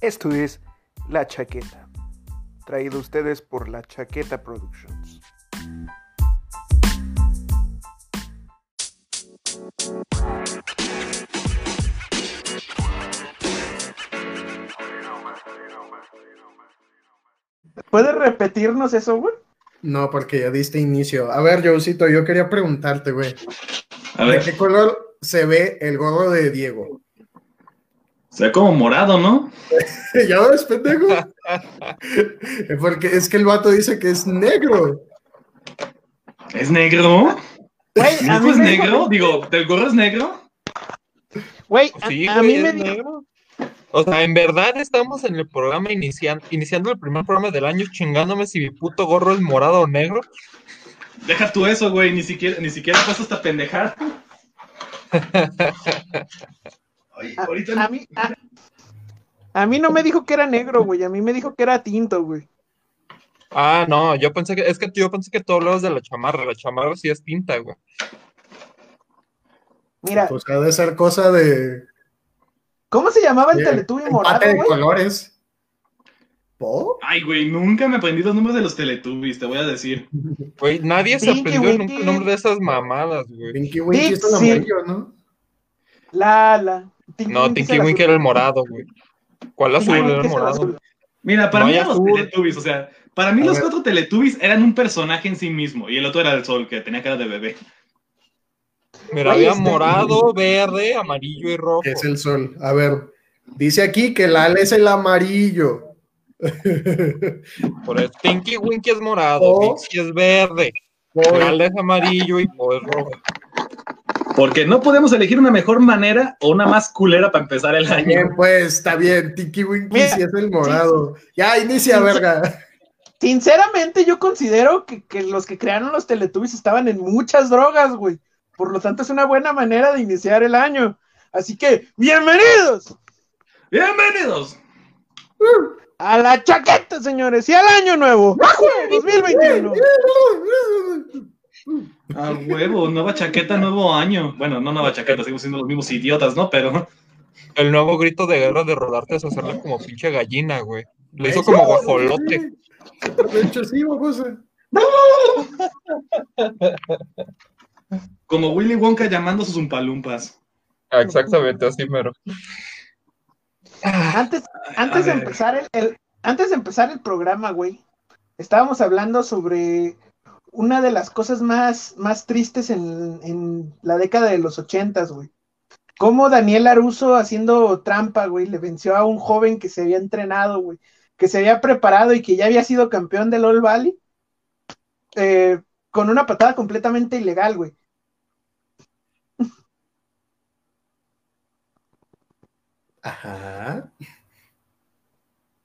Esto es La Chaqueta, traído a ustedes por La Chaqueta Productions. ¿Puedes repetirnos eso, güey? No, porque ya diste inicio. A ver, Joecito, yo quería preguntarte, güey. A ¿De qué color se ve el gorro de Diego? Se ve como morado, ¿no? ¿Ya ves, pendejo? porque es que el vato dice que es negro. ¿Es negro? Güey, a ¿No mí es negro? Digo, ¿el gorro es negro? Güey, a, Sí, a mí me negro. O sea, en verdad estamos en el programa iniciando, iniciando el primer programa del año chingándome si mi puto gorro es morado o negro. Deja tú eso, güey, ni siquiera, ni siquiera pasa esta pendejada. A, ahorita a mí, a, a mí no me dijo que era negro, güey. A mí me dijo que era tinto, güey. Ah, no, yo pensé que, es que yo pensé que tú hablabas de la chamarra, la chamarra sí es tinta, güey. Mira, Pues ha de ser cosa de ¿cómo se llamaba el Teletubby morado, de güey? colores. ¿Po? Ay, güey, nunca me aprendí los nombres de los Teletubbies, te voy a decir. Güey, nadie se Pinky aprendió Winky. nunca el nombre de esas mamadas, güey. Pinky Winky es Sí. amarillo, ¿no? La, la. Tinky No, Tinky el Winky azul. era el morado, güey. ¿Cuál azul era el el morado? azul. Mira, para No mí los azul. Teletubbies, o sea, para mí A los ver. cuatro Teletubbies eran un personaje en sí mismo, y el otro era el sol, que tenía cara de bebé. Mira, había este- morado, verde, amarillo y rojo. Es el sol. A ver, dice aquí que el ala es el amarillo. Por eso, Tinky Winky es morado, Oh. Pixie es verde, Por- Lala es amarillo y Po es rojo. Porque no podemos elegir una mejor manera o una más culera para empezar el año. Bien, pues, está bien. Tinky Winky Mira, sí es el morado. Ya, inicia, Sí, verga. Sinceramente, yo considero que, que los que crearon los Teletubbies estaban en muchas drogas, güey. Por lo tanto, es una buena manera de iniciar el año. Así que, bienvenidos ¡Bienvenidos! a la chaqueta, señores, y al año nuevo, 2021. A huevo, nueva chaqueta, nuevo año. Bueno, no nueva chaqueta, seguimos siendo los mismos idiotas, ¿no? Pero El nuevo grito de guerra de rodarte es hacerle como pinche gallina, güey. Le hizo como guajolote. De hecho, sí, babosa. como Willy Wonka llamando a sus umpalumpas. Ah, Exactamente, así mero. Antes, antes de empezar el, el- antes de empezar el programa, güey, estábamos hablando sobre una de las cosas más, más tristes en, en la década de los ochentas, güey. Cómo Daniel Aruso haciendo trampa, güey, le venció a un joven que se había entrenado, güey, que se había preparado y que ya había sido campeón del All Valley, eh, con una patada completamente ilegal, güey. Ajá.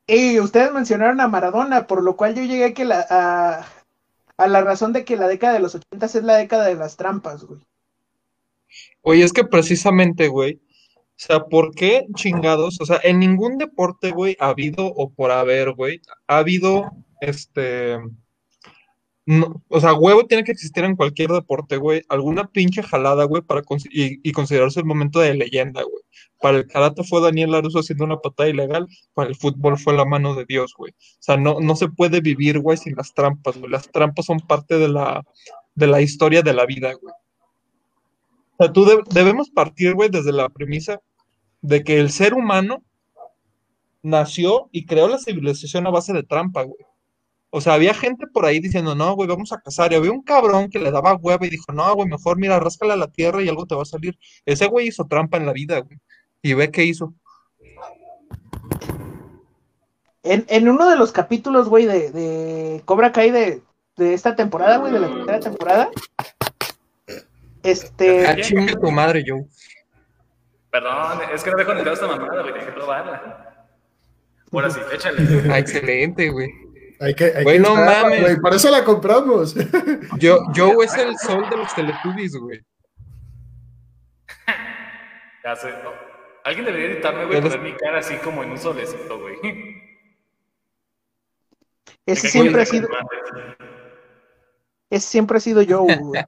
Y ustedes mencionaron a Maradona, por lo cual yo llegué a, que la, a, a la razón de que la década de los ochentas es la década de las trampas, güey. Oye, es que precisamente, güey. O sea, ¿por qué chingados? O sea, en ningún deporte, güey, ha habido o por haber, güey, ha habido este. No- o sea, huevo tiene que existir en cualquier deporte, güey. Alguna pinche jalada, güey, para y, considerarse el momento de leyenda, güey. Para el karate fue Daniel Laruso haciendo una patada ilegal, para el fútbol fue la mano de Dios, güey. O sea, no, no se puede vivir, güey, sin las trampas, güey. Las trampas son parte de la, de la historia de la vida, güey. O sea, tú de- debemos partir, güey, desde la premisa de que el ser humano nació y creó la civilización a base de trampa, güey. O sea, había gente por ahí diciendo, no, güey, vamos a cazar. Y había un cabrón que le daba hueva y dijo, no, güey, mejor mira, ráscala a la tierra y algo te va a salir. Ese güey hizo trampa en la vida, güey. Y ve qué hizo. En, en uno de los capítulos, güey, de, de Cobra Kai de, de esta temporada, güey, de la tercera temporada, este, Ah, chinga tu madre, Joe. Perdón, es que no dejo conectado esta mamada, güey, dejé probarla. Ahora sí, échale. Ah, excelente, güey. Hay que, hay Güey, que no mames. güey, Por eso la compramos. Yo, Joe es el sol de los Teletubbies, güey. Ya sé, no. Alguien debería editarme, güey, poner mi cara así como en un solecito, güey. ese siempre ha sido, ese siempre ha sido yo, güey.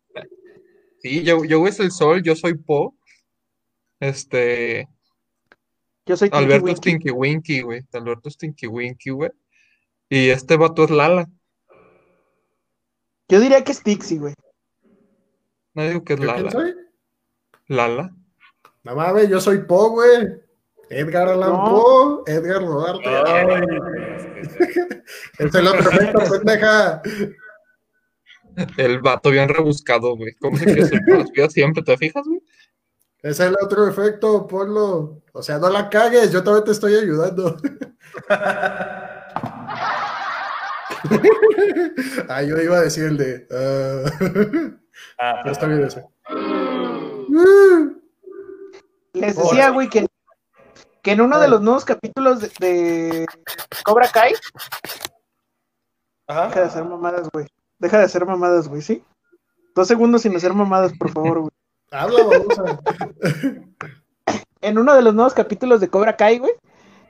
Sí, Joe, Joe es el sol, yo soy Po. Este. Yo soy Tinky Alberto. Stinky Winky, güey. Alberto Stinky Winky, güey. Y este vato es Lala. Yo diría que es Tixi, güey. No digo que es ¿Yo quién Lala. soy? Lala. No mames, yo soy Po, güey. Edgar Allan No. Poe, Edgar Rodarte. Es el otro efecto, pendeja. El vato bien rebuscado, güey. ¿Cómo se quiere siempre? ¿Te fijas, güey? Es el otro efecto, ponlo. O sea, no la cagues, yo todavía te estoy ayudando. ah, yo iba a decir el de. ah, Ah, pero está bien ese. Les decía, güey, que, que en uno de los nuevos capítulos de, de Cobra Kai, deja de hacer mamadas, güey. Deja de hacer mamadas, güey, ¿sí? Dos segundos sin hacer mamadas, por favor, güey. Habla, vamos a. En uno de los nuevos capítulos de Cobra Kai, güey,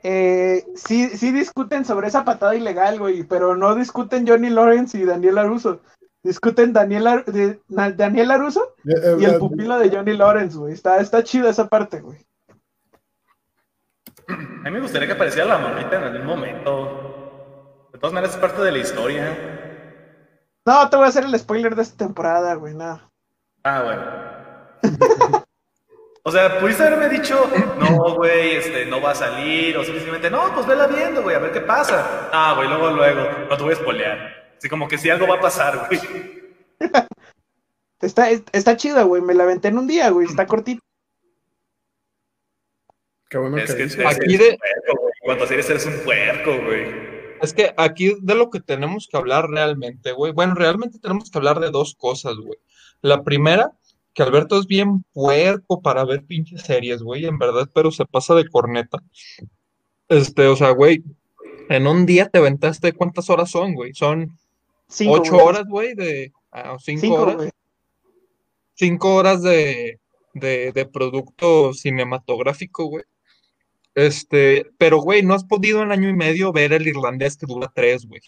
eh, sí, sí discuten sobre esa patada ilegal, güey, pero no discuten Johnny Lawrence y Daniel Aruso. Discuten Daniel, Ar- de- Na- Daniel Aruso y el pupilo de Johnny Lawrence, güey. Está, está chida esa parte, güey. A mí me gustaría que apareciera la morrita en algún momento. De todas maneras, es parte de la historia. No, te voy a hacer el spoiler de esta temporada, güey, nada. Ah, bueno. O sea, pudiste haberme dicho, no, güey, este, no va a salir, o simplemente, no, pues vela viendo, güey, a ver qué pasa. Ah, güey, luego, luego, no te voy a spoilear. Así como que si algo va a pasar, güey. Está, está chida, güey. Me la aventé en un día, güey. Está cortita. Qué bueno Es que que es, Aquí es de- un puerco, güey. Cuando series eres un puerco, güey. Es que aquí de lo que tenemos que hablar realmente, güey. Bueno, realmente tenemos que hablar de dos cosas, güey. La primera, que Alberto es bien puerco para ver pinches series, güey, en verdad, pero se pasa de corneta. Este, o sea, güey, en un día te aventaste, ¿cuántas horas son, güey? Son Cinco, ocho güey. horas, güey, de ah, Cinco, horas, güey. cinco horas de, de, de producto cinematográfico, güey. Este, pero, güey, no has podido en año y medio ver el irlandés que dura tres, güey.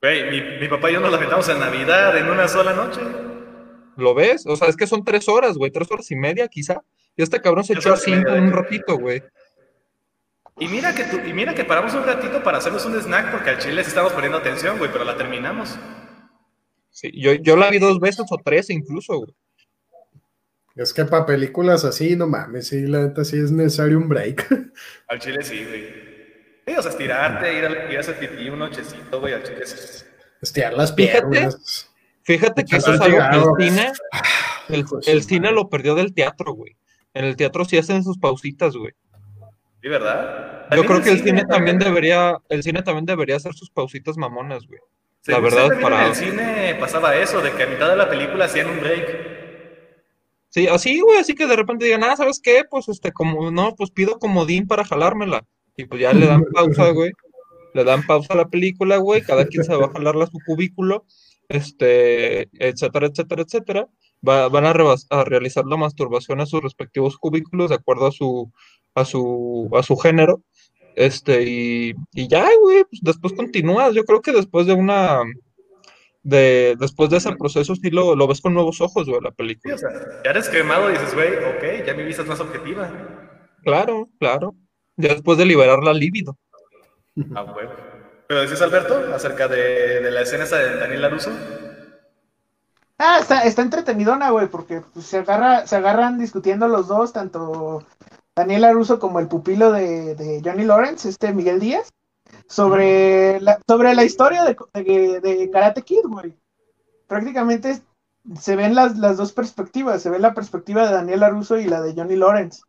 Güey, mi, mi papá y yo nos la aventamos en Navidad en una sola noche. ¿Lo ves? O sea, es que son tres horas, güey, tres horas y media, quizá. Y este cabrón se echó cinco en un ratito, güey. Y mira que tú, y mira que paramos un ratito para hacernos un snack porque al chile sí estábamos poniendo atención, güey, pero la terminamos. Sí, yo, yo la vi dos veces o tres incluso, güey. Es que para películas así, no mames, sí, la neta sí es necesario un break. Al chile sí, güey. Sí, o sea, estirarte, ir a, ir a hacer pipí un nochecito, güey, al chile sí. Estirar las piernas. Fíjate que eso es algo que el cine, el, cine lo perdió del teatro, güey. En el teatro sí hacen sus pausitas, güey. Sí, ¿verdad? Yo creo que el cine también debería, el cine también debería hacer sus pausitas mamonas, güey. La Según verdad, para- En el cine pasaba eso, de que a mitad de la película hacían un break. Sí, así, güey, así que de repente digan, ah, ¿sabes qué? Pues este, como, no, pues pido comodín para jalármela. Y pues ya le dan pausa, güey. Le dan pausa a la película, güey. Cada quien se va a jalar a su cubículo, este, etcétera, etcétera, etcétera. Va- van a, a realizar la masturbación a sus respectivos cubículos de acuerdo a su, a su, a su género. Este, y, y ya, güey, pues después continúas. Yo creo que después de una, de, después de ese proceso sí lo, lo ves con nuevos ojos, güey, la Sí, película. o sea, ya eres quemado y dices, güey, ok, ya mi vista es más objetiva. Claro, claro. Ya después de liberar la libido. Ah, güey. Pero decís, Alberto, acerca de, de la escena esa de Daniel Laruso. Ah, está, está entretenidona, güey, porque pues, se, agarra, se agarran discutiendo los dos, tanto Daniel Aruso como el pupilo de, de Johnny Lawrence, este Miguel Díaz, sobre la, sobre la historia de, de, de Karate Kid, güey. Prácticamente se ven las, las dos perspectivas, se ve la perspectiva de Daniel Aruso y la de Johnny Lawrence.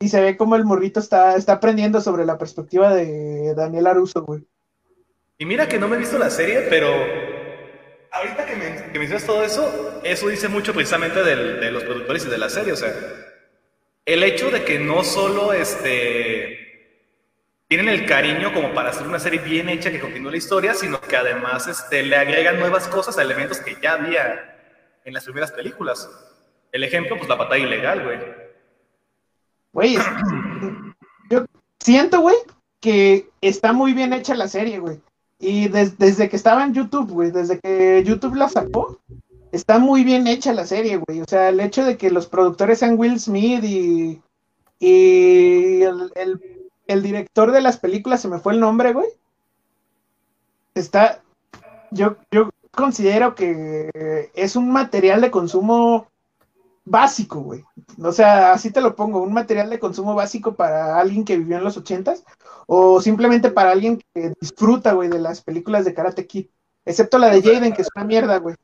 Y se ve como el morrito está, está aprendiendo sobre la perspectiva de Daniel Aruso, güey. Y mira que no me he visto la serie, pero ahorita que, me, que mencionas todo eso, eso dice mucho precisamente de los productores y de la serie. O sea, el hecho de que no solo este, tienen el cariño como para hacer una serie bien hecha que continúe la historia, sino que además este, le agregan nuevas cosas a elementos que ya había en las primeras películas. El ejemplo, pues la batalla ilegal, güey. Güey, yo siento, güey, que está muy bien hecha la serie, güey. Y des- desde que estaba en YouTube, güey, desde que YouTube la sacó, está muy bien hecha la serie, güey. O sea, el hecho de que los productores sean Will Smith y, Y el, el- el director de las películas, se me fue el nombre, güey. Está. Yo, yo considero que es un material de consumo básico, güey. O sea, así te lo pongo, un material de consumo básico para alguien que vivió en los ochentas o simplemente para alguien que disfruta, güey, de las películas de Karate Kid. Excepto la de Jaden, que es una mierda, güey.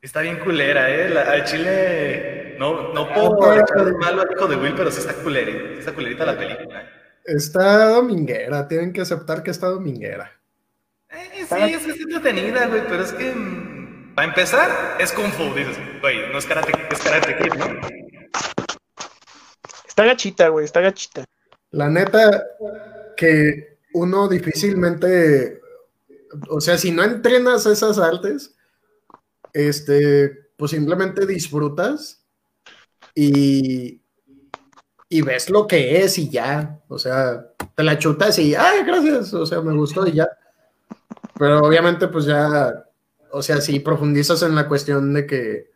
Está bien culera, ¿eh? La, al chile. No, no puedo echar de malo al hijo de Will, pero sí está culerita. sí Está culerita la película. Está dominguera, tienen que aceptar que está dominguera. Eh, sí, es que es entretenida, güey, pero es que. Para empezar, es Kung Fu, dices. Güey, no es karate, es karate Kid, ¿no? Está gachita, güey, está gachita. La neta, que uno difícilmente, o sea, si no entrenas esas artes, este, pues simplemente disfrutas y, y ves lo que es y ya, o sea, te la chutas y, ay, gracias, o sea, me gustó y ya. Pero obviamente, pues ya, o sea, si profundizas en la cuestión de que,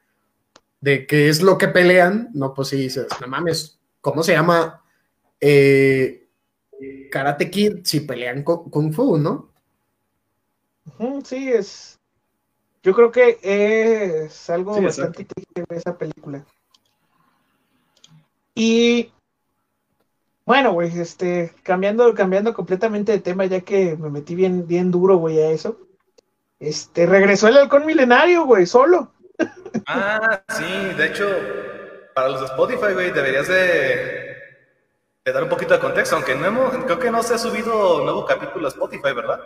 de qué es lo que pelean, no, pues sí dices, no mames, ¿cómo se llama? Eh, Karate Kid si pelean con Kung Fu, ¿no? Sí, es. Yo creo que es algo Sí, bastante inteligente esa película. Y bueno, güey, este, cambiando, cambiando completamente de tema, ya que me metí bien, bien duro, güey, a eso. Este, regresó el halcón milenario, güey, solo. Ah, sí, de hecho, para los de Spotify, güey, deberías de, de dar un poquito de contexto, aunque no hemos, creo que no se ha subido nuevo capítulo a Spotify, ¿verdad?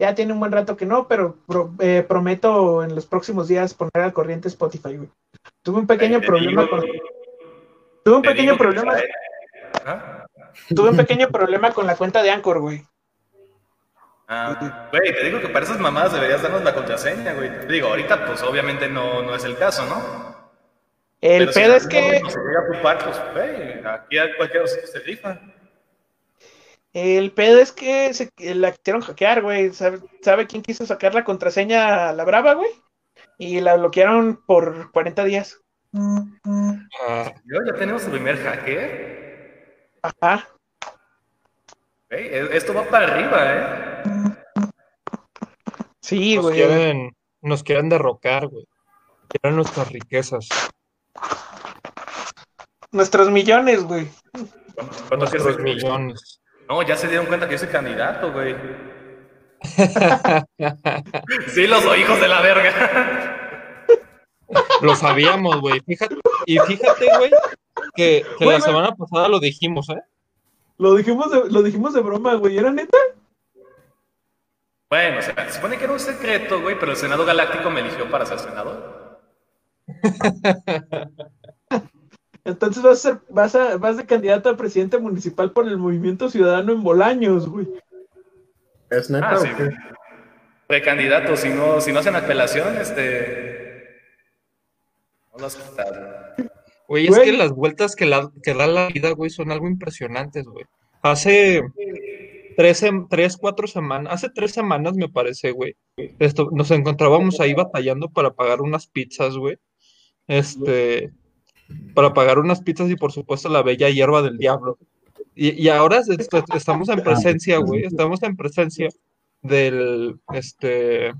Ya tiene un buen rato que no, pero pro- eh, prometo en los próximos días poner al corriente Spotify, güey. Tuve un pequeño problema digo- con. Tuve un pequeño problema. ¿Ah? Tuve un pequeño problema con la cuenta de Anchor, güey. Ah, güey, te digo que para esas mamadas deberías darnos la contraseña, güey. Te digo, ahorita, pues obviamente no, no es el caso, ¿no? El Pero pedo es que. momento se llega a ocupar, pues, güey, aquí a cualquiera se rifa. El pedo es que se, la quisieron hackear, güey. ¿Sabe, sabe quién quiso sacar la contraseña a la brava, güey? Y la bloquearon por 40 días. Ah, Yo ya tenemos el primer hacker. Ajá. E- esto va para arriba, ¿eh? Sí, nos güey. quieren, nos quieren derrocar, güey. Quieren nuestras riquezas. Nuestros millones, güey. ¿Cuántos Nuestros millones. No, ya se dieron cuenta que yo soy candidato, güey. sí, los hijos de la verga. Lo sabíamos, güey. Fíjate, y fíjate, güey, que, la semana pasada lo dijimos, ¿eh? Lo dijimos de, lo dijimos de broma, güey. ¿Era neta? Bueno, o sea, se supone que era un secreto, güey, pero el Senado Galáctico me eligió para ser senador. Entonces vas a ser, vas a, vas de candidato a presidente municipal por el Movimiento Ciudadano en Bolaños, güey. ¿Es neta Ah, o sí. qué? Precandidato, si no, si no hacen apelación, este. No las quitaron. Güey, es que las vueltas que, la, que da la vida, güey, son algo impresionantes, güey. Hace tres, tres, cuatro semanas, hace tres semanas me parece, güey. Esto, nos encontrábamos ahí batallando para pagar unas pizzas, güey. Este, para pagar unas pizzas y por supuesto la bella hierba del diablo. Y, y ahora est- est- estamos en presencia, güey, estamos en presencia del, este,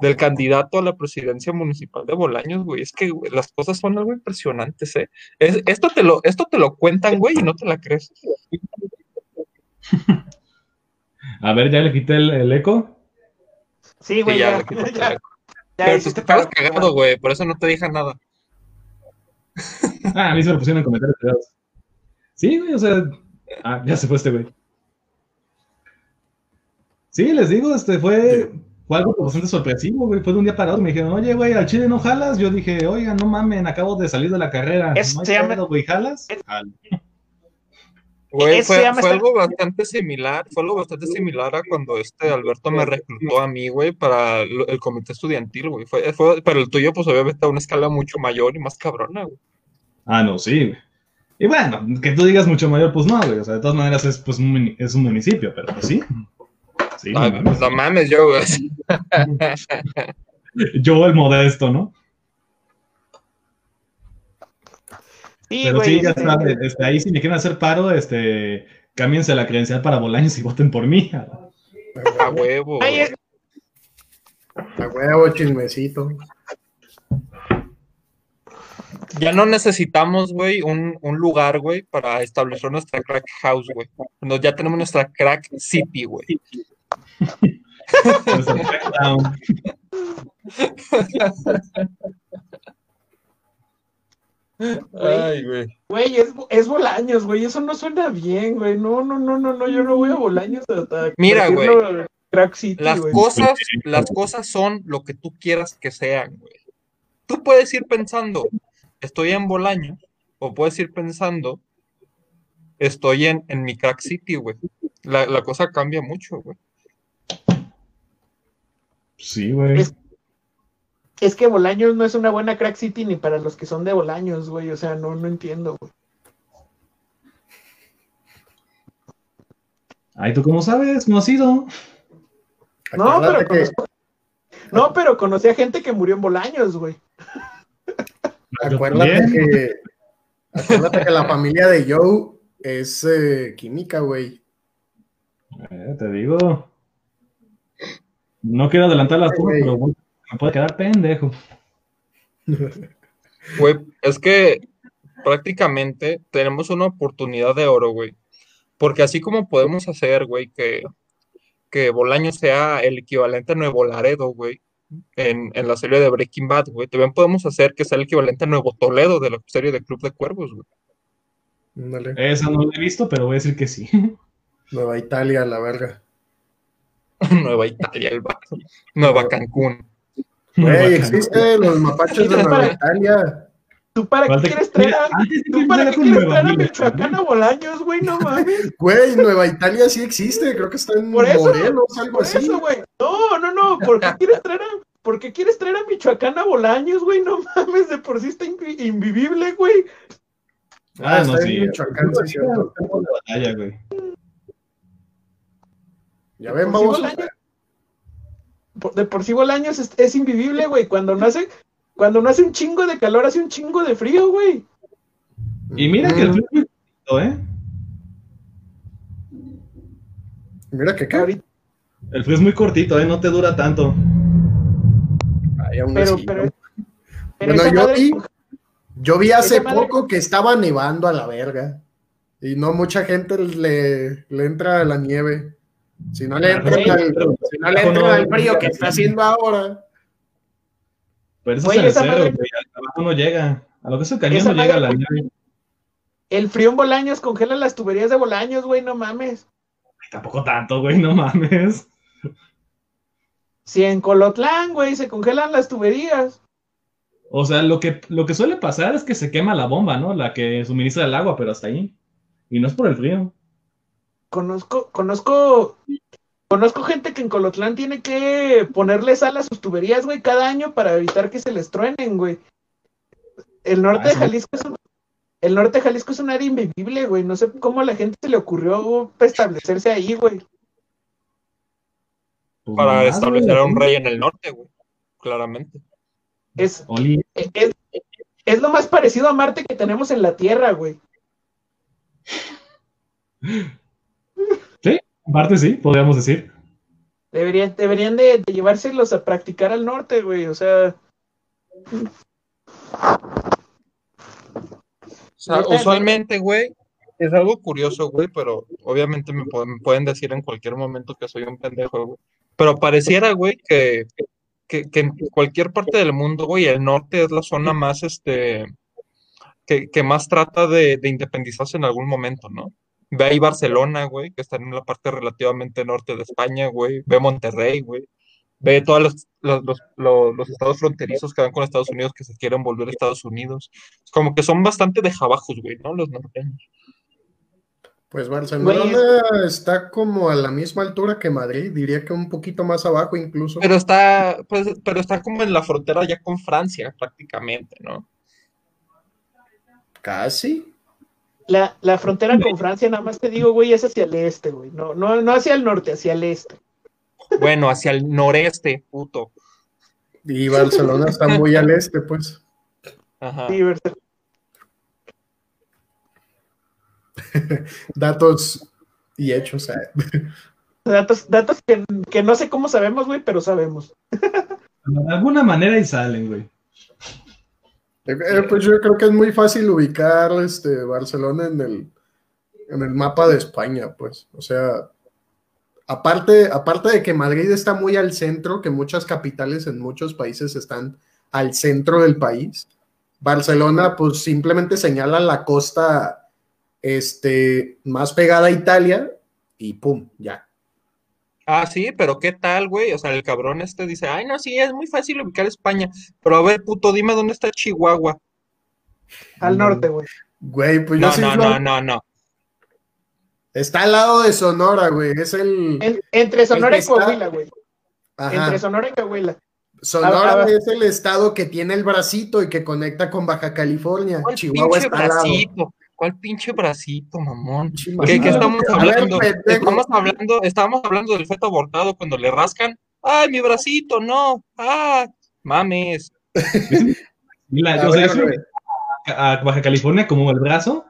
del candidato a la presidencia municipal de Bolaños, güey. Es que güey, las cosas son algo impresionantes, ¿eh? Es- esto, te lo, esto te lo cuentan, güey, y no te la crees. A ver, ya le quité el, el eco. Sí, güey, Sí, ya, ya. le quito- ya, ya Pero tú te estabas para- cagando, güey, por eso no te dije nada. Ah, a mí se me pusieron en comentarios privados. Sí, güey, o sea. Ah, ya se fue este güey. Sí, les digo, este fue, fue algo bastante sorpresivo, güey. Fue de un día para otro. Me dijeron, oye, güey, al chile no jalas. Yo dije, oigan, no mamen, acabo de salir de la carrera. Es- no hay se llama- pedo, güey, jalas. Güey, Eso fue, algo bastante similar, fue algo bastante similar a cuando este Alberto me reclutó a mí, güey, para el comité estudiantil, güey. Fue, fue, pero el tuyo, pues obviamente a una escala mucho mayor y más cabrona, güey. Ah, no, sí, güey. Y bueno, que tú digas mucho mayor, pues no, güey. O sea, de todas maneras es, pues, un, es un municipio, pero pues sí. Sí, no mames. pues no mames, yo, güey. Yo el modesto, ¿no? Sí, Pero güey. sí, ya este, sabes, este, ahí si me quieren hacer paro, este, cámbiense la credencial para Bolaños y voten por mí. A huevo. ay, es- A huevo, chismecito. Ya no necesitamos, güey, un, un lugar, güey, para establecer nuestra crack house, güey. No, ya tenemos nuestra crack city, güey. Ay, güey. Güey, es, es Bolaños, güey. Eso no suena bien, güey. No, no, no, no, no. Yo no voy a Bolaños a, a Mira, Crack City, Las güey. cosas, las cosas son lo que tú quieras que sean, güey. Tú puedes ir pensando, estoy en Bolaños, o puedes ir pensando, estoy en, en mi crack city, güey. La, la cosa cambia mucho, güey. Sí, güey. Es- Es que Bolaños no es una buena Crack City ni para los que son de Bolaños, güey. O sea, no, no entiendo, güey. Ay, ¿tú cómo sabes? No has ido. No, pero que, conozco- No, pero conocí a gente que murió en Bolaños, güey. Acuérdate también. que, acuérdate que la familia de Joe es eh, química, güey. Eh, te digo. No quiero adelantar las cosas, pero bueno, me puede quedar pendejo. Güey, es que prácticamente tenemos una oportunidad de oro, güey. Porque así como podemos hacer, güey, que, que Bolaños sea el equivalente a Nuevo Laredo, güey, en, en la serie de Breaking Bad, güey, también podemos hacer que sea el equivalente a Nuevo Toledo de la serie de Club de Cuervos, güey. Esa no la he visto, pero voy a decir que sí. Nueva Italia, la verga. Nueva Italia, el vato. Nueva Cancún. Güey, existe los mapaches de Nueva Italia. ¿Tú para qué quieres traer a, ¿tú para qué quieres traer a Michoacán a Bolaños, güey? No mames. Güey, Nueva Italia sí existe, creo que está en Por eso, Morelos, algo Por así. eso, güey. No, no, no. ¿Por qué quieres traer a, ¿por qué quieres traer a Michoacán a Bolaños, güey? No mames, de por sí está invi- invivible, güey. Ah, Ah, no, está sí. en Michoacán, sí, cierto. Batalla, güey. Ya ven, Por sí vamos. De por sí Bolaños es, es invivible, güey. Cuando no hace, cuando no hace un chingo de calor, hace un chingo de frío, güey. Y mira que el Mm, frío es muy cortito, ¿eh? Mira que qué. El frío es muy cortito, ¿eh? No te dura tanto. Ay, aún pero, así, pero, ¿no? pero Bueno, yo madre- vi, yo vi hace madre- poco que estaba nevando a la verga. Y no mucha gente le, le entra a la nieve. Si no le entra Güey, al, si no le entra al frío que está haciendo ahora. Pero eso Güey, es el cero, madre- güey. Al trabajo no llega. A lo que es el cañón Esa no llega madre- la nieve. El frío en Bolaños congela las tuberías de Bolaños, güey, no mames. Tampoco tanto, güey, no mames. Si en Colotlán, güey, se congelan las tuberías. O sea, lo que, lo que suele pasar es que se quema la bomba, ¿no? La que suministra el agua, pero hasta ahí. Y no es por el frío. Conozco, conozco, conozco gente que en Colotlán tiene que ponerle sal a sus tuberías, güey, cada año para evitar que se les truenen, güey. El norte Ah, de sí. Jalisco es un, el norte de Jalisco es un área invivible, güey. No sé cómo a la gente se le ocurrió establecerse ahí, güey. Pues Para establecer a un rey en el norte, güey. Claramente. Es, es, es lo más parecido a Marte que tenemos en la Tierra, güey. Sí, aparte sí, podríamos decir. Deberían, deberían de, de llevárselos a practicar al norte, güey. O sea, O sea, Neta, usualmente, güey, es algo curioso, güey, pero obviamente me, pu- me pueden decir en cualquier momento que soy un pendejo, güey. Pero pareciera, güey, que, que, que en cualquier parte del mundo, güey, el norte es la zona más, este, que, que más trata de, de independizarse en algún momento, ¿no? Ve ahí Barcelona, güey, que está en la parte relativamente norte de España, güey. Ve Monterrey, güey. Ve todos los, los, los, los- los estados fronterizos que dan con Estados Unidos que se quieren volver a Estados Unidos. Es como que son bastante de jabajos, güey, ¿no? Los norteños. Pues Barcelona está como a la misma altura que Madrid, diría que un poquito más abajo incluso. Pero está, pues, pero está como en la frontera ya con Francia, prácticamente, ¿no? Casi. La, la frontera con Francia, nada más te digo, güey, es hacia el este, güey. No, no, no hacia el norte, hacia el este. Bueno, hacia el noreste, puto. Y Barcelona está muy al este, pues. Ajá. Sí, ¿verdad? Datos y hechos. eh. Datos, datos que, que no sé cómo sabemos, güey, pero sabemos. De alguna manera y salen, güey. Eh, pues yo creo que es muy fácil ubicar este Barcelona en el, en el mapa de España, pues. O sea, aparte, aparte de que Madrid está muy al centro, que muchas capitales en muchos países están al centro del país, Barcelona pues simplemente señala la costa este, más pegada a Italia y pum, ya. Ah, sí, pero ¿qué tal, güey? O sea, el cabrón este dice, ay, no, sí, es muy fácil ubicar España. Pero a ver, puto, dime dónde está Chihuahua. Al norte, güey. Güey, pues yo No, sí no, lo- no, no, no. Está al lado de Sonora, güey. Es el. En- entre Sonora El y Coahuila, güey. Ajá. Entre Sonora y Coahuila. Sonora es el estado que tiene el bracito y que conecta con Baja California. ¿Cuál Chihuahua pinche está al lado. ¿Cuál pinche bracito, mamón? ¿Qué, qué estamos hablando? Estamos hablando, estábamos hablando del feto abortado cuando le rascan. ¡Ay, mi bracito! ¡No! ¡Ah! ¡Mames! O sea, yo a Baja California como el brazo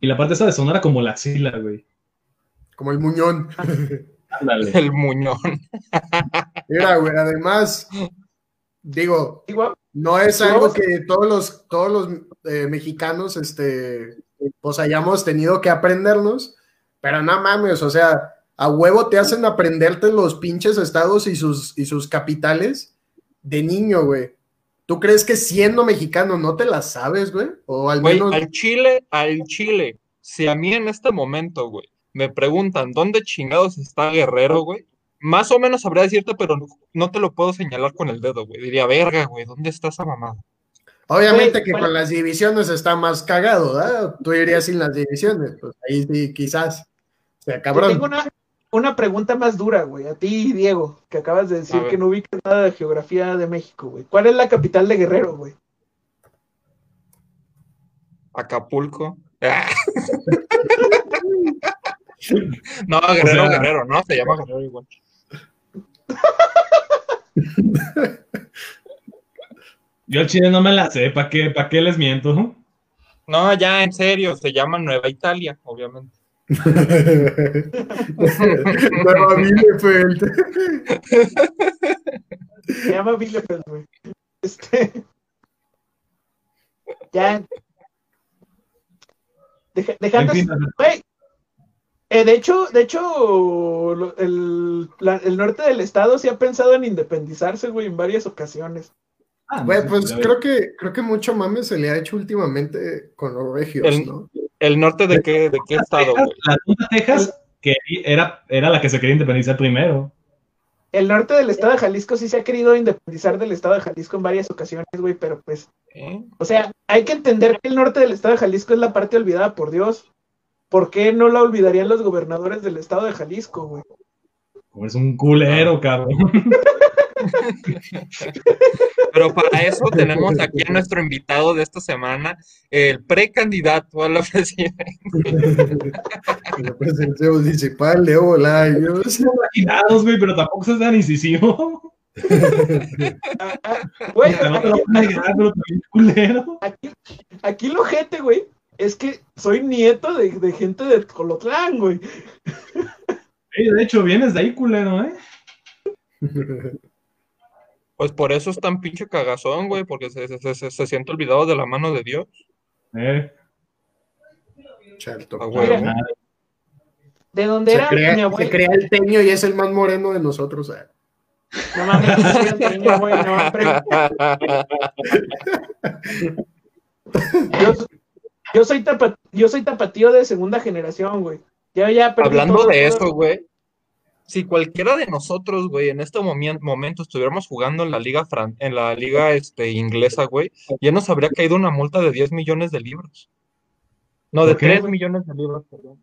y la parte esa de Sonora como la axila, güey. Como el muñón. Ándale. El muñón. Mira, güey, además, digo, no es algo que todos los, todos los eh, mexicanos, este, pues hayamos tenido que aprendernos, pero no mames, o sea, a huevo te hacen aprenderte los pinches estados y sus, y sus capitales de niño, güey. ¿Tú crees que siendo mexicano no te las sabes, güey? O al Güey, menos... al Chile, al Chile. Si a mí en este momento, güey, me preguntan dónde chingados está Guerrero, güey, más o menos sabría decirte, pero no, no te lo puedo señalar con el dedo, güey. Diría, verga, güey, ¿dónde está esa mamada? Obviamente que ¿cuál- con las divisiones está más cagado, ¿verdad? Tú irías sin las divisiones, pues ahí sí, quizás. O sea, cabrón. tengo una, una pregunta más dura, güey. A ti, Diego, que acabas de decir que no ubicas nada de geografía de México, güey. ¿Cuál es la capital de Guerrero, güey? Acapulco. no, Guerrero, sea- Guerrero, no, se llama Guerrero igual. Yo al chile no me la sé, ¿para qué, pa' qué les miento? No, ya, en serio, se llama Nueva Italia, obviamente. Nueva Bielefeld. Se llama Bielefeld, güey. Este. Ya. Deja- dejando. En fin, Güey. Eh, de hecho, de hecho, lo- el, la- el norte del estado sí ha pensado en independizarse, güey, en varias ocasiones. Ah, Güey, no, pues creo que, creo que mucho mame se le ha hecho últimamente con los regios, El- ¿no? ¿El norte de qué, de qué estado, Texas, la punta Texas, que era, era la que se quería independizar primero. El norte del estado de Jalisco sí se ha querido independizar del estado de Jalisco en varias ocasiones, güey, pero pues, ¿Eh? o sea, hay que entender que el norte del estado de Jalisco es la parte olvidada por Dios. ¿Por qué no la olvidarían los gobernadores del estado de Jalisco, güey? Como es un culero, cabrón. Pero para eso tenemos aquí a nuestro invitado de esta semana, el precandidato a la presidencia. La presidencia municipal de Bolaños. Imaginados, güey, pero tampoco se tan incisivo. Güey, No aquí, lo gente, güey, es que soy nieto de, de gente de Colotlán, güey. Sí, de hecho, vienes de ahí, culero, ¿eh? Pues por eso es tan pinche cagazón, güey, porque se, se, se, se siente olvidado de la mano de Dios. Eh, Chalto. Mira, de donde Se era crea, mi se abuelo. crea el teño y es el más moreno de nosotros. eh. No mames, no soy antiguo, güey, no. Yo, yo soy tapa- yo soy tapatío de segunda generación, güey. Yo ya Hablando todo- de eso, güey, si cualquiera de nosotros, güey, en este momen- momento estuviéramos jugando en la liga fran en la liga este, inglesa, güey, ya nos habría caído una multa de 10 millones de libras. No, de ¿Por qué, 3 güey? millones de libras, perdón.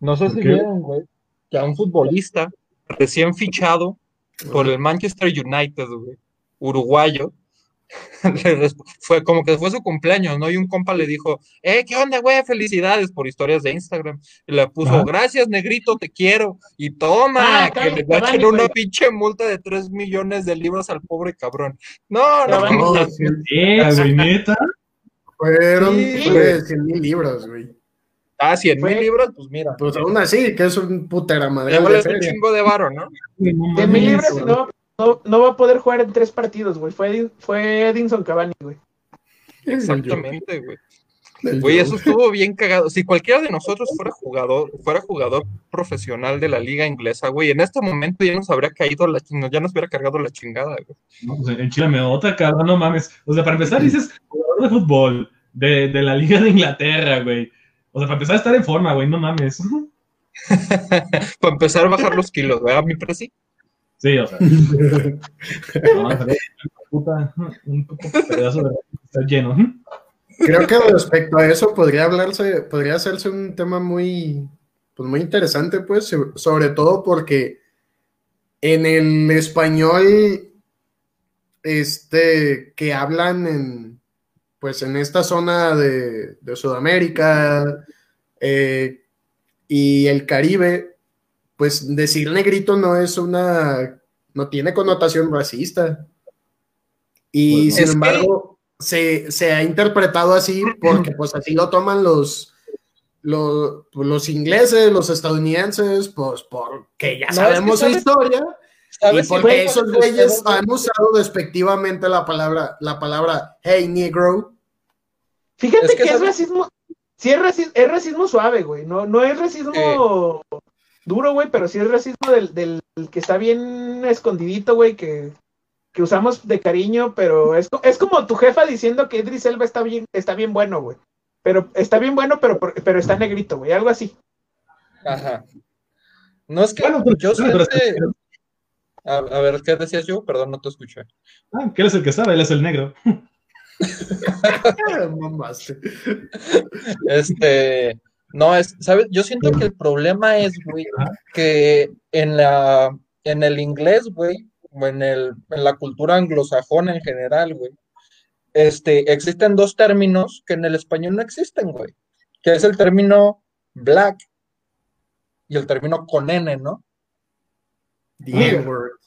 No sé ¿Por si qué? vieron, güey, que a un futbolista recién fichado por el Manchester United, güey, uruguayo, fue como que fue su cumpleaños, ¿no? Y un compa le dijo, eh, ¿qué onda, güey? Felicidades por historias de Instagram. Y le puso, gracias, negrito, te quiero. Y toma, Ah, que le va a una güey. pinche multa de 3 millones de libras al pobre cabrón. No, no, no. No, neta. fueron Sí. 100 mil libras, güey. Ah, 100 mil libras, pues mira. Pues aún así, que es un putera madre vale un chingo de varo, ¿no? Güey, no De mil mames, libras y no, no, no va a poder jugar en tres partidos, güey. Fue, fue Edinson Cavani, güey. Exactamente, güey. Güey, eso estuvo bien cagado. Si cualquiera de nosotros fuera jugador, fuera jugador profesional de la liga inglesa, güey, en este momento ya nos habría caído la chingada, ya nos hubiera cargado la chingada, güey. No, pues en Chile me otra cabrón, no mames. O sea, para empezar dices jugador de fútbol de, de la Liga de Inglaterra, güey. O sea, para empezar a estar en forma, güey, no mames. Para empezar a bajar los kilos, ¿verdad, mi presi? Sí, o sea. Un pedazo de está lleno. Creo que respecto a eso podría hablarse, podría hacerse un tema muy, pues muy interesante, pues, so- sobre todo porque en el español, este, que hablan en, pues, en esta zona de, de Sudamérica eh, y el Caribe, pues decir negrito no es una, no tiene connotación racista. Y Pues, sin que- embargo, se, se ha interpretado así porque pues así lo toman los, los, pues, los ingleses, los estadounidenses, pues porque ya No, sabemos es que su historia y porque esos güeyes han usado despectivamente la palabra, la palabra hey negro. Fíjate Es que, que es racismo. Sí, es racismo, es racismo suave, güey. No, no es racismo duro, güey, pero sí es racismo del, del que está bien escondidito, güey, que, que usamos de cariño, pero es, es como tu jefa diciendo que Idris Elba está bien, está bien bueno, güey. Pero está bien bueno, pero, pero está negrito, güey, algo así. Ajá. No es que Bueno, pero- yo que- A, a ver, ¿qué decías yo? Perdón, no te escuché. Ah, que él es el que sabe, él es el negro. Este, no, es, ¿sabes? Yo siento que el problema es, güey, que en la, en el inglés, güey, o en el, en la cultura anglosajona en general, güey, este, existen dos términos que en el español no existen, güey, que es el término black y el término con N, ¿no? The N-word.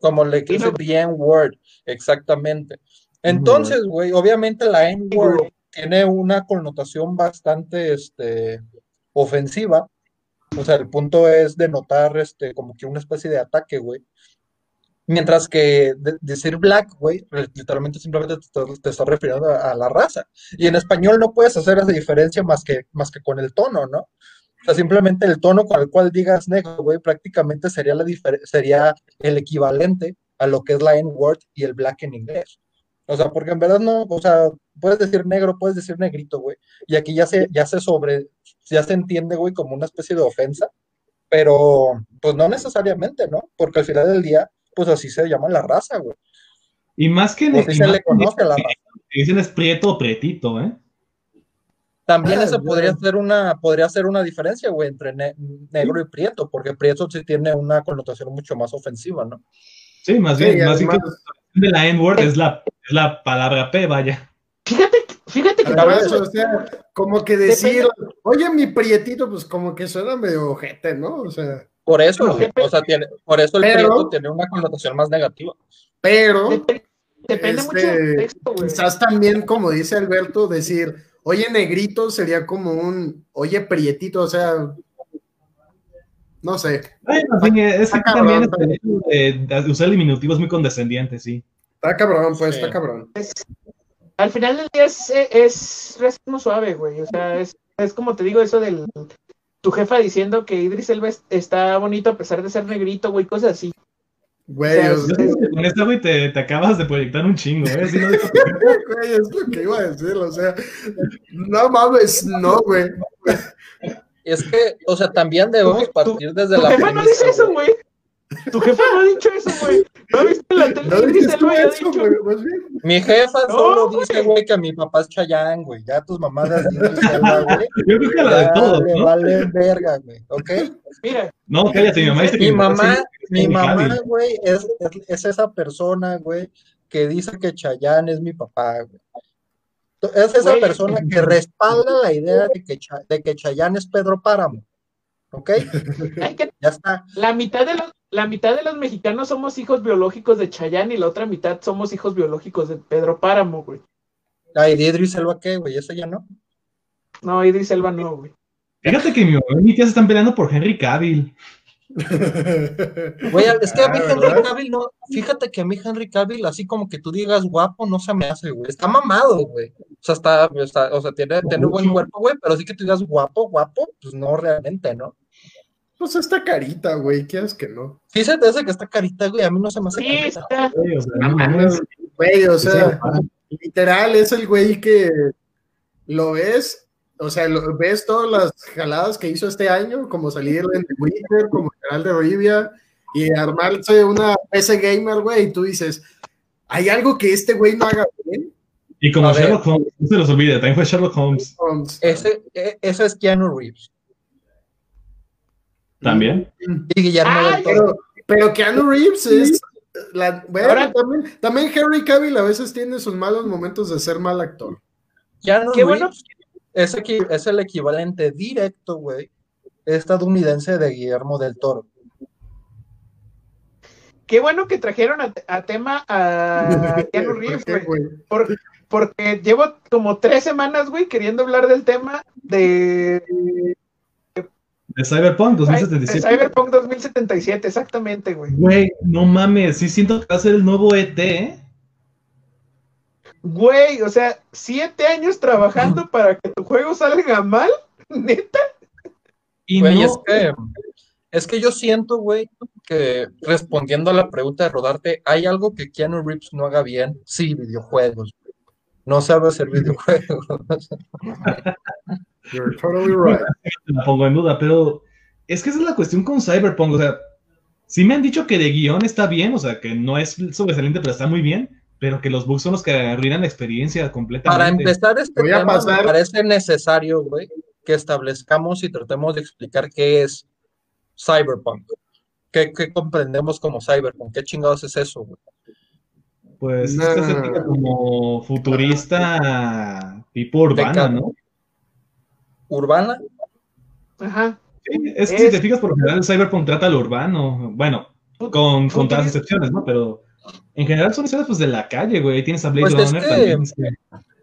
Como le no. the N-word, exactamente. Entonces, güey, obviamente la N-word tiene una connotación bastante este, ofensiva. O sea, el punto es denotar este, como que una especie de ataque, güey. Mientras que de- decir black, güey, literalmente simplemente te, te estás refiriendo a, la raza. Y en español no puedes hacer esa diferencia más que, con el tono, ¿no? O sea, simplemente el tono con el cual digas negro, güey, prácticamente sería, sería el equivalente a lo que es la N-word y el black en inglés. O sea, porque en verdad no, o sea, puedes decir negro, puedes decir negrito, güey. Y aquí ya se, ya se sobre, ya se entiende, güey, como una especie de ofensa, pero pues no necesariamente, ¿no? Porque al final del día, pues así se llama la raza, güey. Y más que así y se más le que conoce a la raza. que dicen es prieto o prietito, ¿eh? También Ah, esa podría ser una, podría ser una diferencia, güey, entre ne- negro y prieto, porque prieto sí tiene una connotación mucho más ofensiva, ¿no? Sí, más Sí, bien, y más bien que de la N-word es la, es la palabra P, vaya. Fíjate, fíjate que Además, o sea, como que decir, oye, mi prietito, pues como que suena medio ojete, ¿no? O sea, Por eso, No, o sea, tiene, por eso el Pero- prieto tiene una connotación más negativa. pero dep- depende mucho del este, contexto, güey. quizás también, como dice Alberto, decir, oye, negrito sería como un, oye, prietito, o sea, no sé, Bueno, sí, es que Está también cabrón, es usar el diminutivo es muy condescendiente, sí. está cabrón, pues, Sí. está cabrón. Al final del día es, es racismo suave, güey. O sea, es, es como te digo eso del tu jefa diciendo que Idris Elba es- está bonito a pesar de ser negrito, güey, cosas así. Güey, O sea, con esta, güey, te, te acabas de proyectar un chingo, ¿eh? No güey, es lo que iba a decir, o sea, no mames, no, güey. Es que, o sea, también debemos Tu- partir desde Tu la jefa no premisa, dice eso, güey. Tu jefa no ha dicho eso, güey. ¿No en la tele? No dijiste tú eso, dicho, güey, más bien. Mi jefa No, solo güey. dice, güey, que mi papá es Chayán, güey. Ya tus mamadas dicen, güey. Yo creo que la de todos, ¿no? vale verga, güey, ¿ok? Mira, No, cállate, mi mamá dice que Mi mamá, mi mamá, güey, es, es, es esa persona, güey, que dice que Chayán es mi papá, güey. Es esa Güey. persona que respalda la idea de que, de que Chayán es Pedro Páramo, ¿ok? que, Ya está. la mitad de los la mitad de los mexicanos somos hijos biológicos de Chayanne y la otra mitad somos hijos biológicos de Pedro Páramo, güey. Ay, de Idris Elba, ¿qué, güey? Ese ya no. No, Idris Elba no, güey. Fíjate que mi mamá y mi tía se están peleando por Henry Cavill. Güey, es que a mí Ah, Henry ¿verdad? Cavill no, fíjate que a mí Henry Cavill, así como que tú digas guapo, no se me hace, güey. Está mamado, güey. O sea, está, está- o sea, tiene, tiene buen cuerpo, güey, pero sí que tú digas guapo, guapo, pues no realmente, ¿no? Pues esta carita, güey, quieres que no. Sí se te hace que está carita, güey, a mí no se me hace Sí, carita. está. Güey, o sea, No güey, o Sí, sea, sí, literal es el güey que lo ves, o sea, lo, ves todas las jaladas que hizo este año, como salir en The Witcher, como Geralt de Rivia, y armarse una PC gamer, güey, y tú dices, ¿hay algo que este güey no haga bien? Y como A ver. Sherlock Holmes, no se los olvide, también fue Sherlock Holmes. Entonces, Ese, e- ese es Keanu Reeves. También. Y Guillermo del Toro. Pero, pero Keanu Reeves es. La, bueno, Ahora- también, también Henry Cavill a veces tiene sus malos momentos de ser mal actor. Keanu Qué bueno. Es, equi- es el equivalente directo, güey, estadounidense de Guillermo del Toro. Qué bueno que trajeron a, a tema a Keanu Reeves, ¿Por qué, güey. güey? Por- porque llevo como tres semanas, güey, queriendo hablar del tema de, De Cyberpunk de 2077. Cyberpunk 2077, exactamente, güey. Güey, no mames, sí siento que va a ser el nuevo ET, ¿eh? Güey, o sea, siete años trabajando para que tu juego salga mal, neta. Y Güey, no, es que, es que yo siento, güey, que respondiendo a la pregunta de rodarte, ¿hay algo que Keanu Reeves no haga bien? Sí, videojuegos. güey. No sabe hacer videojuegos. You're totally right. la pongo en duda, pero es que esa es la cuestión con Cyberpunk, o sea, sí me han dicho que de guion está bien, o sea, que no es sobresaliente, pero está muy bien, pero que los bugs son los que arruinan la experiencia completamente. Para empezar este Voy a tema, pasar- me parece necesario, güey, que establezcamos y tratemos de explicar qué es Cyberpunk. ¿Qué, qué comprendemos como Cyberpunk? ¿Qué chingados es eso, güey? Pues No. esta estética como futurista tipo urbana, ¿no? ¿Urbana? Ajá. Sí, es que Es- si te fijas, por lo general el Cyberpunk trata lo urbano, bueno, con, con todas las excepciones, ¿no? Pero en general son historias pues de la calle, güey, tienes a Blade Pues es Runner que- también,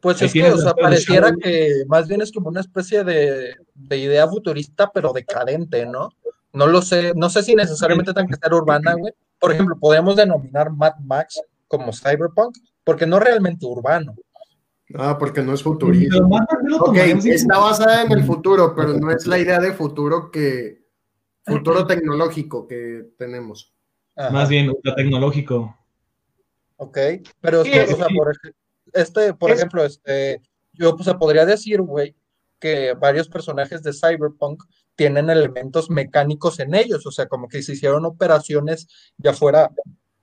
Pues es que, o sea, pareciera que más bien es como una especie de, de idea futurista, pero decadente, ¿no? No lo sé, no sé si necesariamente tenga que ser urbana, güey. Por ejemplo, podemos denominar Mad Max como Cyberpunk, porque no realmente urbano. Ah, porque no es futurista. pero más bien lo Ok, tomaríamos así está basada en el futuro, pero no es la idea de futuro que. Futuro tecnológico que tenemos. Ajá, Más bien ultra tecnológico. Ok, pero Sí, o sea, por, este, por es- ejemplo, este, yo pues, podría decir, güey, que varios personajes de Cyberpunk tienen elementos mecánicos en ellos, o sea, como que se hicieron operaciones ya fuera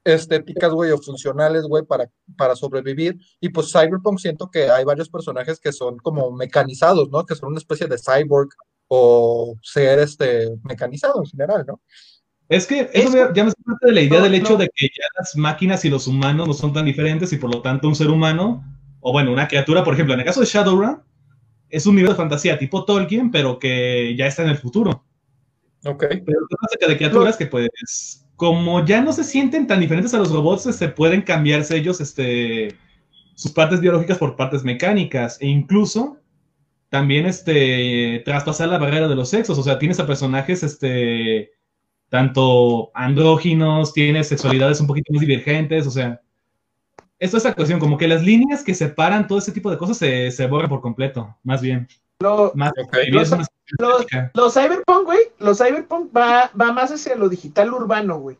estéticas, güey, o funcionales, güey, para, para sobrevivir. Y pues Cyberpunk siento que hay varios personajes que son como mecanizados, ¿no? Que son una especie de cyborg o ser este mecanizado en general, ¿no? Es que Es- eso ya- ya me hace parte de la idea No, del hecho no. de que ya las máquinas y los humanos no son tan diferentes y por lo tanto un ser humano, o bueno, una criatura, por ejemplo, en el caso de Shadowrun, es un nivel de fantasía tipo Tolkien, pero que ya está en el futuro. Ok. Pero que de criaturas que pues, como ya no se sienten tan diferentes a los robots, se pueden cambiarse ellos, este, sus partes biológicas por partes mecánicas, e incluso también, este, traspasar la barrera de los sexos, o sea, tienes a personajes, este, tanto andróginos, tienes sexualidades un poquito más divergentes, o sea, esto es la cuestión, como que las líneas que separan todo ese tipo de cosas se, se borran por completo, más bien. Lo- Más, una los, Cyberpunk, güey, los Cyberpunk va, va más hacia lo digital urbano, güey.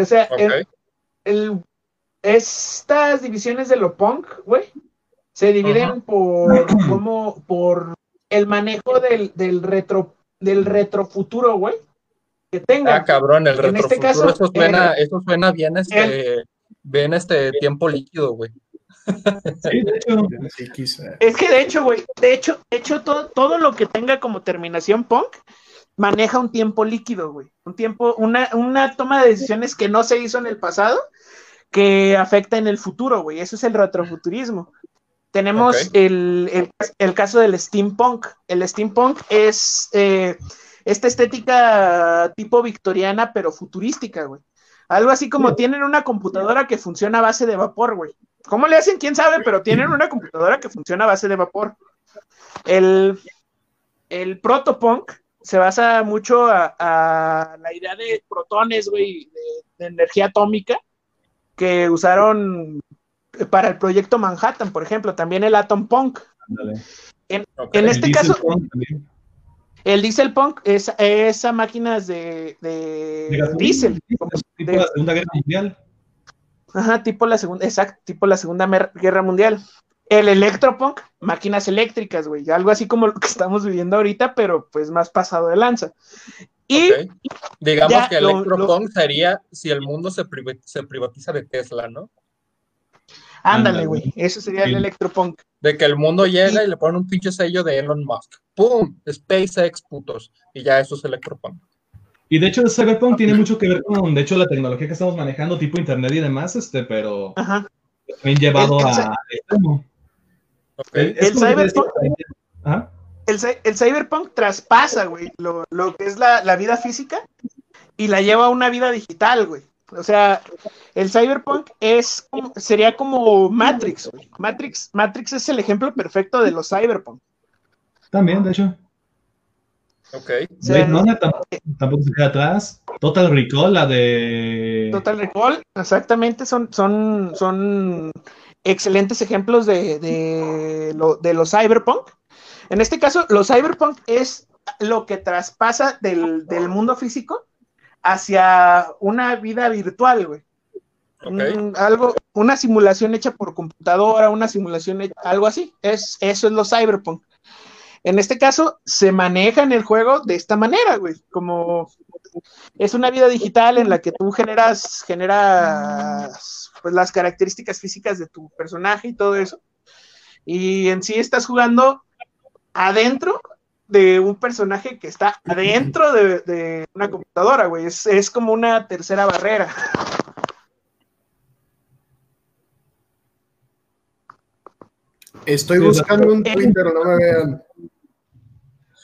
O sea, el- el- estas divisiones de lo punk, güey, se dividen por como por el manejo del, del retro del retrofuturo, güey, que tengan. Ah, cabrón, el En este caso, eso suena, eh, eso suena bien, este, bien este tiempo líquido, güey. Sí, de hecho, Sí, quizá. Es que de hecho, güey, de hecho, de hecho todo, todo lo que tenga como terminación punk maneja un tiempo líquido, güey. Un tiempo, una, una toma de decisiones que no se hizo en el pasado que afecta en el futuro, güey. Eso es el retrofuturismo. Tenemos el, el- el caso del steampunk. El steampunk es eh, esta estética tipo victoriana, pero futurística, güey. Algo así como tienen una computadora que funciona a base de vapor, güey. ¿Cómo le hacen? ¿Quién sabe? Pero tienen una computadora que funciona a base de vapor. El, el protopunk se basa mucho a, a la idea de protones, güey, de, de energía atómica que usaron para el proyecto Manhattan, por ejemplo, también el atom punk. En El este caso. El diesel punk es esa máquinas de, de De como tipo de- la Segunda Guerra Mundial. Ajá, tipo la segunda, exacto, tipo la Segunda Guerra Mundial. El electropunk, máquinas eléctricas, güey, algo así como lo que estamos viviendo ahorita, pero pues más pasado de lanza. Y. Digamos ya que lo- Electropunk sería si el mundo se, priva- se privatiza de Tesla, ¿no? ándale, güey, eso sería el Sí. electropunk. De que el mundo llega y le ponen un pinche sello de Elon Musk. ¡Pum! SpaceX, putos. Y ya eso es Electropunk. Y de hecho, el Cyberpunk tiene mucho que ver con, de hecho, la tecnología que estamos manejando, tipo internet y demás, este, pero Ajá. también llevado El- el a cy- extremo. Ok. Es El cyberpunk- Ajá. El, cy- el cyberpunk traspasa, güey, lo, lo que es la, la vida física y la lleva a una vida digital, güey. O sea, el cyberpunk es como- sería como Matrix, güey. Matrix, Matrix es el ejemplo perfecto de los cyberpunk. También, de hecho. Ok. O sea, Blade Runner tampoco, tampoco se queda atrás. Total Recall, la de. Total Recall, exactamente, son, son, son excelentes ejemplos de, de, lo, de los cyberpunk. En este caso, los cyberpunk es lo que traspasa del, del mundo físico hacia una vida virtual, güey. Un- algo, una simulación hecha por computadora, una simulación, he- algo así. Es, eso es los cyberpunk. En este caso, se maneja en el juego de esta manera, güey. Como es una vida digital en la que tú generas, generas pues, las características físicas de tu personaje y todo eso. Y en sí estás jugando adentro de un personaje que está adentro de, de una computadora, güey. Es, es como una tercera barrera. Estoy Sí, buscando un Twitter, no me vean.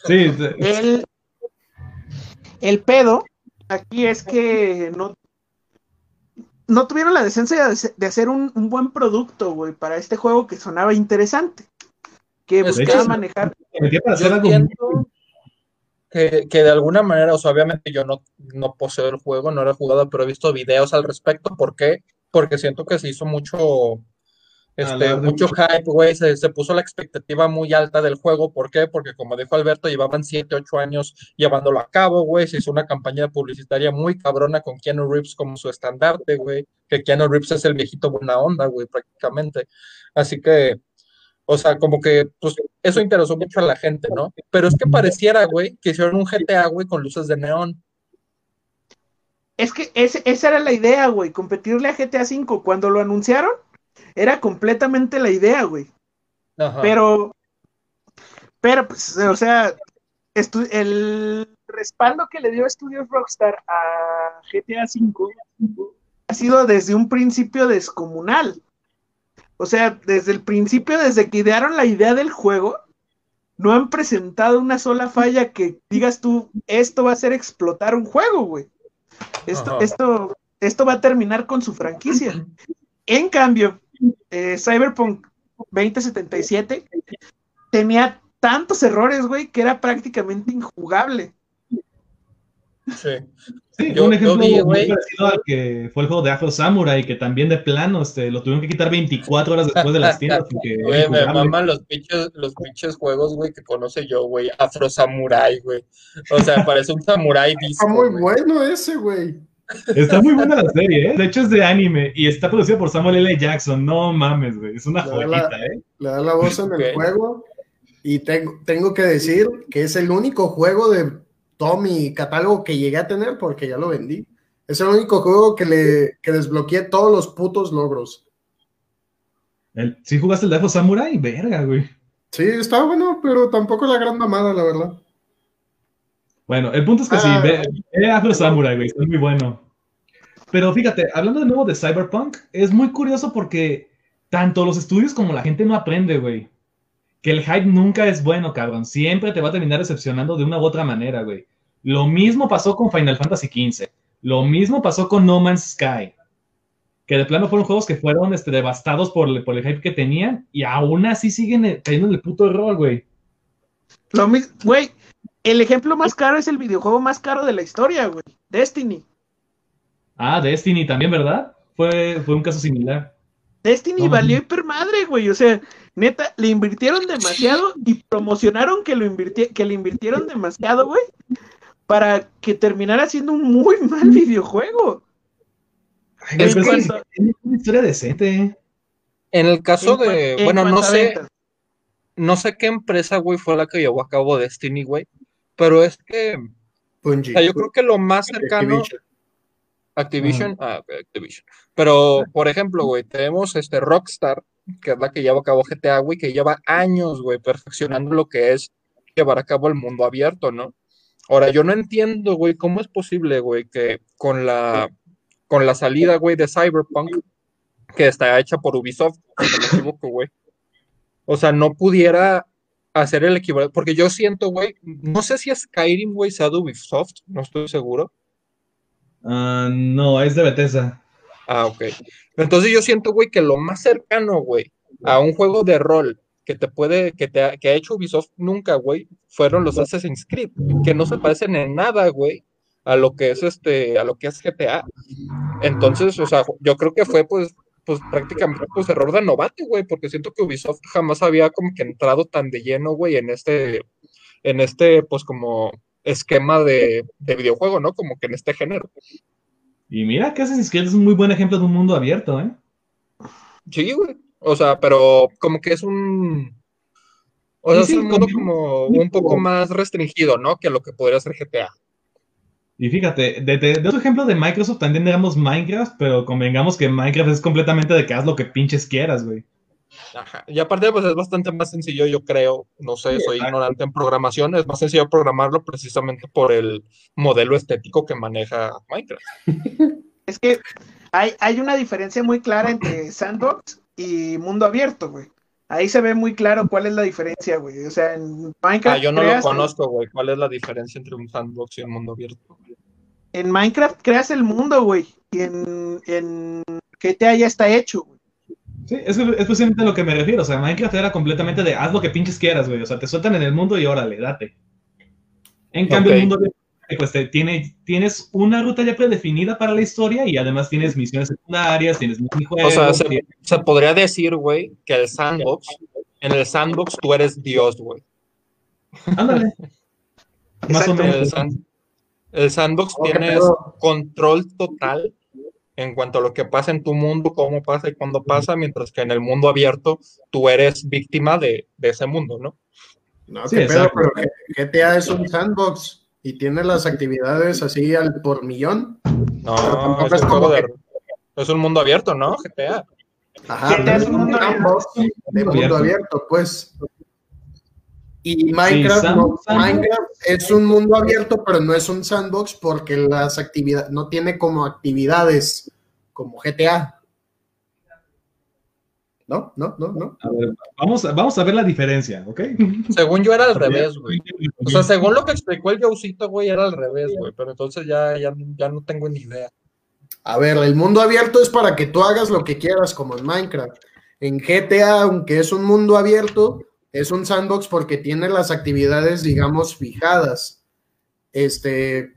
Sí, El, el pedo aquí es que no, no tuvieron la decencia de, hacer- de hacer un, un buen producto, güey, para este juego que sonaba interesante. Que buscaba manejar. para hacer algo que, que de alguna manera, o sea, obviamente yo no, no poseo el juego, no lo he jugado, pero he visto videos al respecto. ¿Por qué? Porque siento que se hizo mucho, este, mucho. hype, güey, se, se puso la expectativa muy alta del juego. ¿Por qué? Porque como dijo Alberto, llevaban 7, 8 años llevándolo a cabo, güey, se hizo una campaña publicitaria muy cabrona con Keanu Reeves como su estandarte, güey, que Keanu Reeves es el viejito buena onda, güey, prácticamente. Así que, o sea, como que, pues, eso interesó mucho a la gente, ¿no? Pero es que pareciera, güey, que hicieron un GTA, güey, con luces de neón. Es que ese- esa era la idea, güey, competirle a GTA V. Cuando lo anunciaron, era completamente la idea, güey. Ajá. Pero, pero, pues, o sea, el respaldo que le dio Studios Rockstar a GTA V ha sido desde un principio descomunal. O sea, desde el principio, desde que idearon la idea del juego, no han presentado una sola falla que digas tú, esto va a hacer explotar un juego, güey. Esto, Ajá. esto, esto va a terminar con su franquicia. En cambio, eh, Cyberpunk 2077 tenía tantos errores, güey, que era prácticamente injugable. Sí. Sí, Yo- un yo ejemplo vi, muy parecido al que fue el juego de Afro Samurai, que también de plano este, lo tuvieron que quitar 24 horas después de las tiendas. porque me maman los pinches, los pinches juegos, güey, que conoce yo, güey. Afro Samurai, güey. O sea, parece un samurái disco, Está muy güey. bueno ese, güey. Está muy buena la serie, ¿eh? De hecho es de anime y está producida por Samuel L. Jackson. No mames, güey. Es una joyita, ¿eh? Le da la voz en el juego. Y tengo, tengo que decir que es el único juego de todo mi catálogo que llegué a tener porque ya lo vendí. Es el único juego que le que desbloqueé todos los putos logros. El- ¿Sí jugaste el de Afro Samurai? Verga, güey. Sí, está bueno, pero tampoco la gran mamada, la verdad. Bueno, el punto es que Ah. sí, ve, ve Afro Samurai, güey, está muy bueno. Pero fíjate, hablando de nuevo de Cyberpunk, es muy curioso porque tanto los estudios como la gente no aprende, güey. Que el hype nunca es bueno, cabrón. Siempre te va a terminar decepcionando de una u otra manera, güey. Lo mismo pasó con Final Fantasy XV. Lo mismo pasó con No Man's Sky. Que de plano fueron juegos que fueron este, devastados por, el- por el hype que tenían y aún así siguen eh, cayendo en el puto error, güey. Lo mis- Güey, el ejemplo más caro es el videojuego más caro de la historia, güey. Destiny. Ah, Destiny también, ¿verdad? Fue, fue un caso similar. Destiny No. valió hiper madre, güey. O sea, neta, le invirtieron demasiado y promocionaron que lo invirti- que le invirtieron demasiado, güey, para que terminara siendo un muy mal videojuego. Ay, Es una historia decente. En el caso En de, en bueno, no sé, ventas. no sé qué empresa, güey, fue la que llevó a cabo Destiny, güey, pero es que, o Bungie. sea, yo creo que lo más cercano, Activision. Activision, ah, ok, Activision, pero, por ejemplo, güey, tenemos este Rockstar, que es la que lleva a cabo GTA, güey, que lleva años, güey, perfeccionando lo que es llevar a cabo el mundo abierto, ¿no? Ahora, yo no entiendo, güey, cómo es posible, güey, que con la, con la salida, güey, de Cyberpunk, que está hecha por Ubisoft, si no me equivoco, güey. O sea, no pudiera hacer el equivalente, porque yo siento, güey, no sé si Skyrim, güey, sea de Ubisoft, no estoy seguro. Ah, no, es de Bethesda. Ah, ok. Entonces yo siento, güey, que lo más cercano, güey, a un juego de rol que te puede, que te ha, que ha hecho Ubisoft nunca, güey, fueron los Assassin's Creed, que no se parecen en nada, güey, a lo que es este, a lo que es GTA. Entonces, o sea, yo creo que fue, pues, pues prácticamente, pues, error de novato, güey, porque siento que Ubisoft jamás había como que entrado tan de lleno, güey, en este, en este, pues, como esquema de, de videojuego, ¿no? Como que en este género. Y mira que Assassin's Creed es un muy buen ejemplo de un mundo abierto, ¿eh? Sí, güey. O sea, pero como que es un. O sea, Sí, es un mundo como- un poco más restringido, ¿no? Que lo que podría ser GTA. Y fíjate, de, de- de otro ejemplo de Microsoft también digamos Minecraft, pero convengamos que Minecraft es completamente de que haz lo que pinches quieras, güey. Ajá. Y aparte, pues es bastante más sencillo, yo creo. No sé, soy exacto. ignorante en programación. Es más sencillo programarlo precisamente por el modelo estético que maneja Minecraft. Es que hay, hay una diferencia muy clara entre sandbox y mundo abierto, güey. Ahí se ve muy claro cuál es la diferencia, güey. O sea, en Minecraft Ah, yo no lo conozco, güey. ¿Cuál es la diferencia entre un sandbox y un mundo abierto? en Minecraft creas el mundo, güey. Y en, en GTA ya está hecho, güey. Sí, es, es precisamente a lo que me refiero. O sea, Minecraft era completamente de haz lo que pinches quieras, güey. O sea, te sueltan en el mundo y órale, date. En cambio, el mundo abierto, pues te, tiene, tienes una ruta ya predefinida para la historia y además tienes misiones secundarias, tienes O minijuegos. sea, se, tienes- se podría decir, güey, que el sandbox, en el sandbox tú eres Dios, güey. Ándale. Más o menos. El, san- el sandbox Oh, qué tienes control total en cuanto a lo que pasa en tu mundo, cómo pasa y cuándo pasa, mientras que en el mundo abierto tú eres víctima de, de ese mundo, ¿no? No, Sí, qué pedo, exacto. pero GTA es un sandbox y tiene las actividades así al por millón. No, tampoco es es un como juego de- que- es un mundo abierto, ¿no? GTA. Ajá, GTA es un un mundo de mundo abierto. abierto, pues. Y Minecraft, Sí, no, Minecraft es un mundo abierto, pero no es un sandbox porque las actividades, no tiene como actividades como GTA. ¿No? ¿No? ¿No? ¿No? A ver, vamos, a- vamos a ver la diferencia, ¿ok? Según yo era al revés, güey. O sea, según lo que explicó el Joecito, güey, era al revés, güey. Pero entonces ya, ya, ya no tengo ni idea. A ver, el mundo abierto es para que tú hagas lo que quieras, como en Minecraft. En GTA, aunque es un mundo abierto, es un sandbox porque tiene las actividades, digamos, fijadas. Este.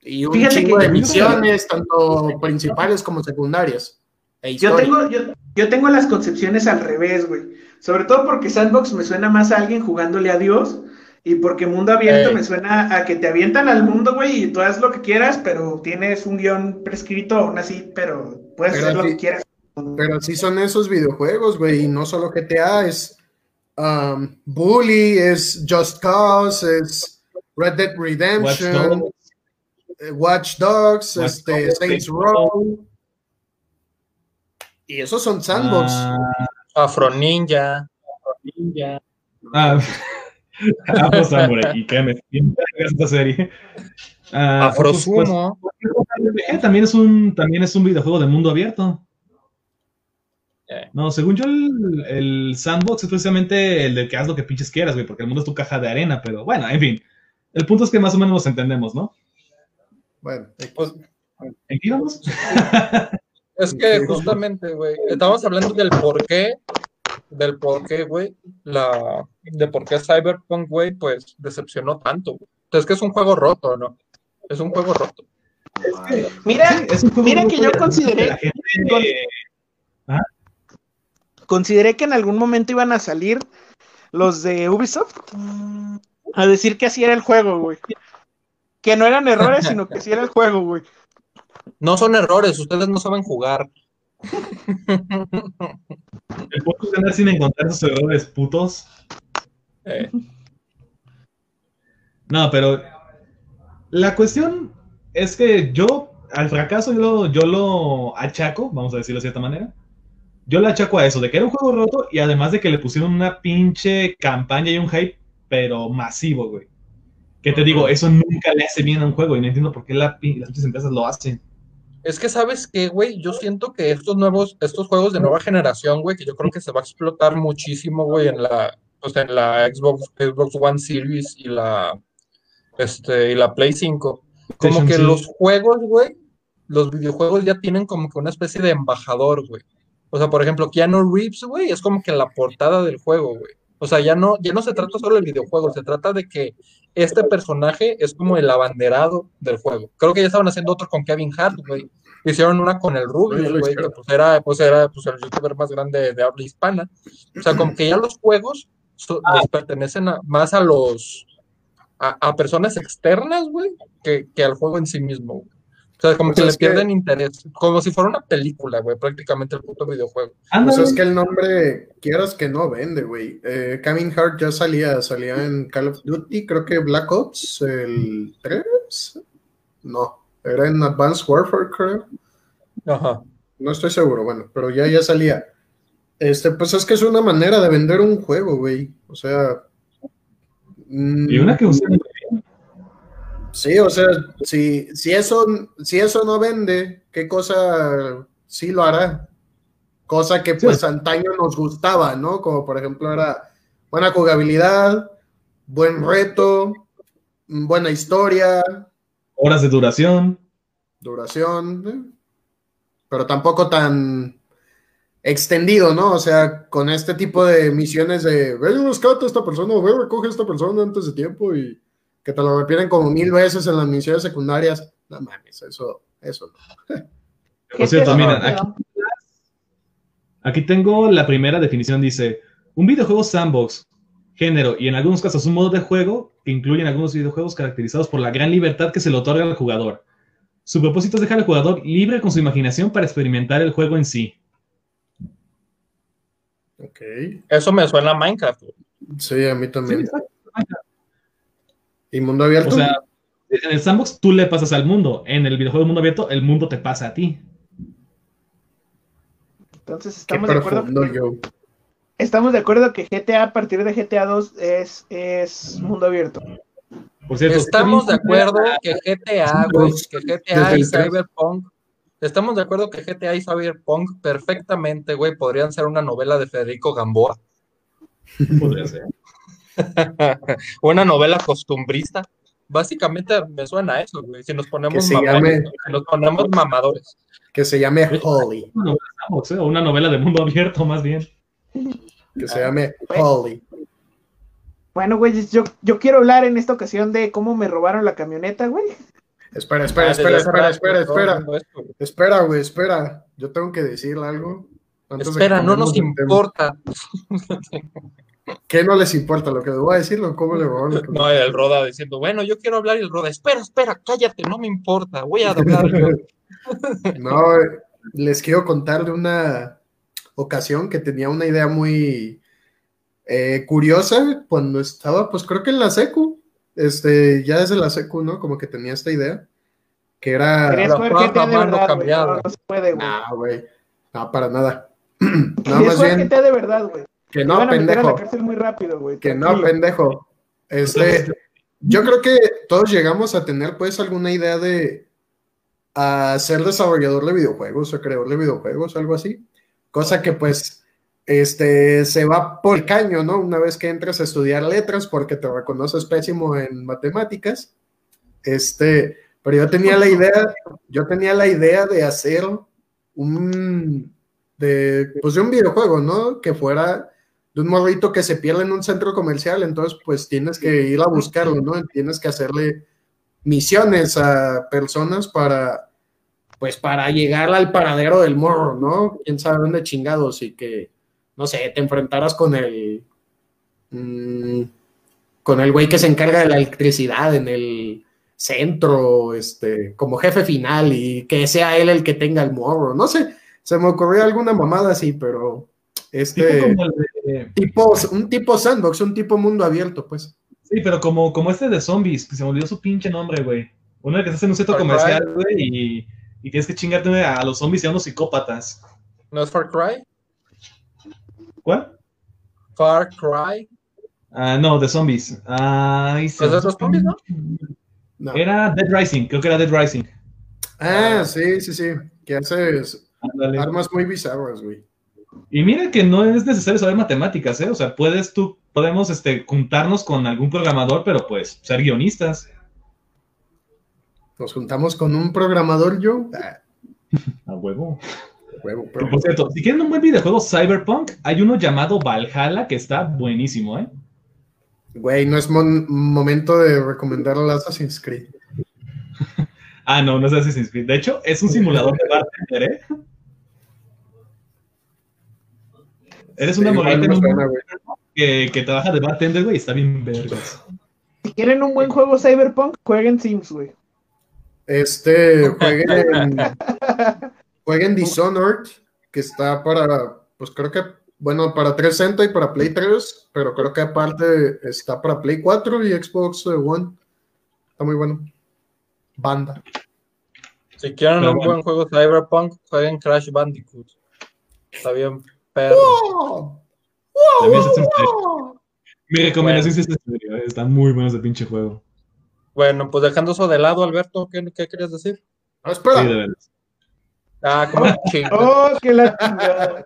Y un Fíjate chingo que de misiones, tanto principales como secundarias. E Yo tengo, yo, yo tengo las concepciones al revés, güey. Sobre todo porque Sandbox me suena más a alguien jugándole a Dios. Y porque mundo abierto me suena a que te avientan al mundo, güey, y tú haz lo que quieras, pero tienes un guion prescrito aún así, pero puedes Pero hacer lo sí. que quieras. Pero así son esos videojuegos, güey, y no solo GTA, es um, Bully, es Just Cause, es Red Dead Watch Redemption, Dogs. eh, Watch Dogs, Watch este, Dogs, Saints Saints Row. Y esos son sandbox. Ah, Afro Ninja. ah, Afro Samurai, y créeme, esta serie. Ah, Afro pues, pues, Sumo. RPG también es un también es un videojuego de mundo abierto. Eh. No, según yo el, el sandbox es precisamente el de que haz lo que pinches quieras, güey, porque el mundo es tu caja de arena, pero bueno, en fin. El punto es que más o menos nos entendemos, ¿no? Bueno, Pues, ¿En qué íbamos? es que justamente, güey, estamos hablando del por qué del por qué, güey, la, de por qué Cyberpunk, güey, pues decepcionó tanto. güey. Entonces, que es un juego roto, ¿no? Es un juego roto. Mira, Sí, es mira que yo consideré- gente- consideré que en algún momento iban a salir los de Ubisoft a decir que así era el juego, güey. Que no eran errores, sino que así era el juego, güey. No son errores, ustedes no saben jugar. El punto es andar sin encontrar esos errores putos. Eh, No, pero la cuestión es que yo al fracaso yo lo, yo lo achaco, vamos a decirlo de cierta manera. Yo lo achaco a eso, de que era un juego roto y además de que le pusieron una pinche campaña y un hype, pero masivo, güey. Que te digo, eso nunca le hace bien a un juego y no entiendo por qué la las pinches empresas lo hacen. Es que, ¿sabes qué, güey? Yo siento que estos nuevos, estos juegos de nueva generación, güey, que yo creo que se va a explotar muchísimo, güey, en la, o sea, en la Xbox, Xbox One Series y la, este, y la Play 5. Como que los juegos, güey, los videojuegos ya tienen como que una especie de embajador, güey. O sea, por ejemplo, Keanu Reeves, güey, es como que la portada del juego, güey. O sea, ya no, ya no se trata solo del videojuego, se trata de que este personaje es como el abanderado del juego. Creo que ya estaban haciendo otro con Kevin Hart, güey. Hicieron una con el Rubius, güey, que pues era, pues era pues, el youtuber más grande de habla hispana. O sea, como que ya los juegos so- les pertenecen a- más a los a, a personas externas, güey, que, que al juego en sí mismo. güey. O sea, como Pues que le que- pierden interés, como si fuera una película, güey, prácticamente el puto videojuego. Pues es que el nombre, quieras que no, vende, güey. Eh, Kevin Hart ya salía, salía en Call of Duty, creo que Black Ops, el 3. No, era en Advanced Warfare, creo. Ajá. No estoy seguro, bueno, pero ya, ya salía. Este, pues es que es una manera de vender un juego, güey. O sea. mm, Y una que usan Sí, o sea, si, si, eso, si eso no vende, ¿qué cosa sí lo hará? Cosa que Sí. pues antaño nos gustaba, ¿no? Como por ejemplo era buena jugabilidad, buen reto, buena historia, horas de duración. duración, ¿eh? pero tampoco tan extendido, ¿no? O sea, con este tipo de misiones de, ve y rescata a esta persona, o ve recoge a esta persona antes de tiempo y que te lo repiten como mil veces en las misiones secundarias. No mames, eso, eso no. Por cierto, no, aquí, aquí tengo la primera definición. Dice, un videojuego sandbox, género y en algunos casos un modo de juego que incluyen algunos videojuegos caracterizados por la gran libertad que se le otorga al jugador. Su propósito es dejar al jugador libre con su imaginación para experimentar el juego en sí. Ok. Eso me suena a Minecraft. Sí, a mí Sí, también. exacto. ¿Y mundo abierto? O sea, en el sandbox tú le pasas al mundo. En el videojuego mundo abierto, el mundo te pasa a ti. Entonces Qué estamos de acuerdo. profundo, que- yo. Estamos de acuerdo que GTA a partir de GTA 2 es, es mundo abierto. Por cierto, Estamos de acuerdo que GTA, güey, que GTA y. Cyberpunk, estamos de acuerdo que GTA y Cyberpunk perfectamente, güey, podrían ser una novela de Federico Gamboa. podría ser. una novela costumbrista. Básicamente me suena a eso, güey. Si nos ponemos Que se mamones, llame- si nos ponemos mamadores. Que se llame Holly. Una novela sandbox, ¿eh? Una novela de mundo abierto, más bien. Que se llame Holly. Bueno, güey, yo, yo quiero hablar en esta ocasión de cómo me robaron la camioneta, güey. Espera, espera, Ah, espera, espera, espera, espera. Espera, güey, espera. Yo tengo que decirle algo. Espera, no nos importa. ¿Qué no les importa? ¿Lo que les voy a decir o cómo le robaron la No, el Roda diciendo, bueno, yo quiero hablar y el Roda, espera, espera, cállate, no me importa, voy a hablar. No, les quiero contar de una ocasión que tenía una idea muy eh, curiosa cuando estaba, pues creo que en la secu, este, ya desde la secu, ¿no? Como que tenía esta idea, que era... Querías de verdad, güey. No, no se puede, güey. Ah, güey, no, para nada. No, más GTA de verdad, güey. Que no, van a meter a la pendejo, cárcel muy rápido, güey. que no, pendejo. Este, yo creo que todos llegamos a tener, pues, alguna idea de a ser desarrollador de videojuegos o creador de videojuegos, algo así. Cosa que, pues, este, se va por el caño, ¿no? Una vez que entras a estudiar letras porque te reconoces pésimo en matemáticas. Este, pero yo tenía la idea, yo tenía la idea de hacer un, de, pues, de un videojuego, ¿no? Que fuera de un morrito que se pierde en un centro comercial, entonces pues tienes que ir a buscarlo, ¿no? Tienes que hacerle misiones a personas para, pues para llegar al paradero del morro, ¿no? Quién sabe dónde chingados y que, no sé, te enfrentaras con el, mm, con el güey que se encarga de la electricidad en el centro, este, como jefe final y que sea él el que tenga el morro, no sé, se me ocurrió alguna mamada así, pero este Tipo como el de- tipo, un tipo sandbox, un tipo mundo abierto, pues. Sí, pero como, como este de zombies, que se me olvidó su pinche nombre, güey. Uno que estás en un centro Far Cry. comercial, güey, y, y tienes que chingarte a los zombies y a unos psicópatas. ¿No es Far Cry? ¿Cuál? Far Cry. Ah, no, de zombies. Ay, se- Pues de los zombies, ¿no? No. Era Dead Rising, creo que era Dead Rising. Ah, sí, sí, sí, que haces armas muy bizarras, güey. Y mira que no es necesario saber matemáticas, ¿eh? O sea, puedes tú, podemos este, juntarnos con algún programador, pero pues ser guionistas. Nos juntamos con un programador, yo. Ah, A huevo. huevo, Que, pero- por cierto, si quieren un buen videojuego Cyberpunk, hay uno llamado Valhalla que está buenísimo, ¿eh? Güey, no es momento de recomendar el Assassin's Creed. Ah, no, no es Assassin's Creed. De hecho, es un simulador de bartender, ¿eh? Eres una Sí, morrita en un suena, que, que trabaja de bartender, güey, y está bien vergas. Si quieren un buen juego Cyberpunk, jueguen Sims, güey. Este, jueguen, jueguen Dishonored, que está para, pues creo que, bueno, para 360 y para Play 3, pero creo que aparte está para Play 4 y Xbox One. Está muy bueno. Banda. Si quieren Pero un bueno. buen juego Cyberpunk, jueguen Crash Bandicoot. Está bien, perro. Es en serio. Mi recomendación sí es está muy bueno ese pinche juego. Bueno, pues dejando eso de lado, Alberto, ¿qué, qué querías decir? Ah, espera, Sí, de veras. Ah, como chingo. Oh, qué la chingada.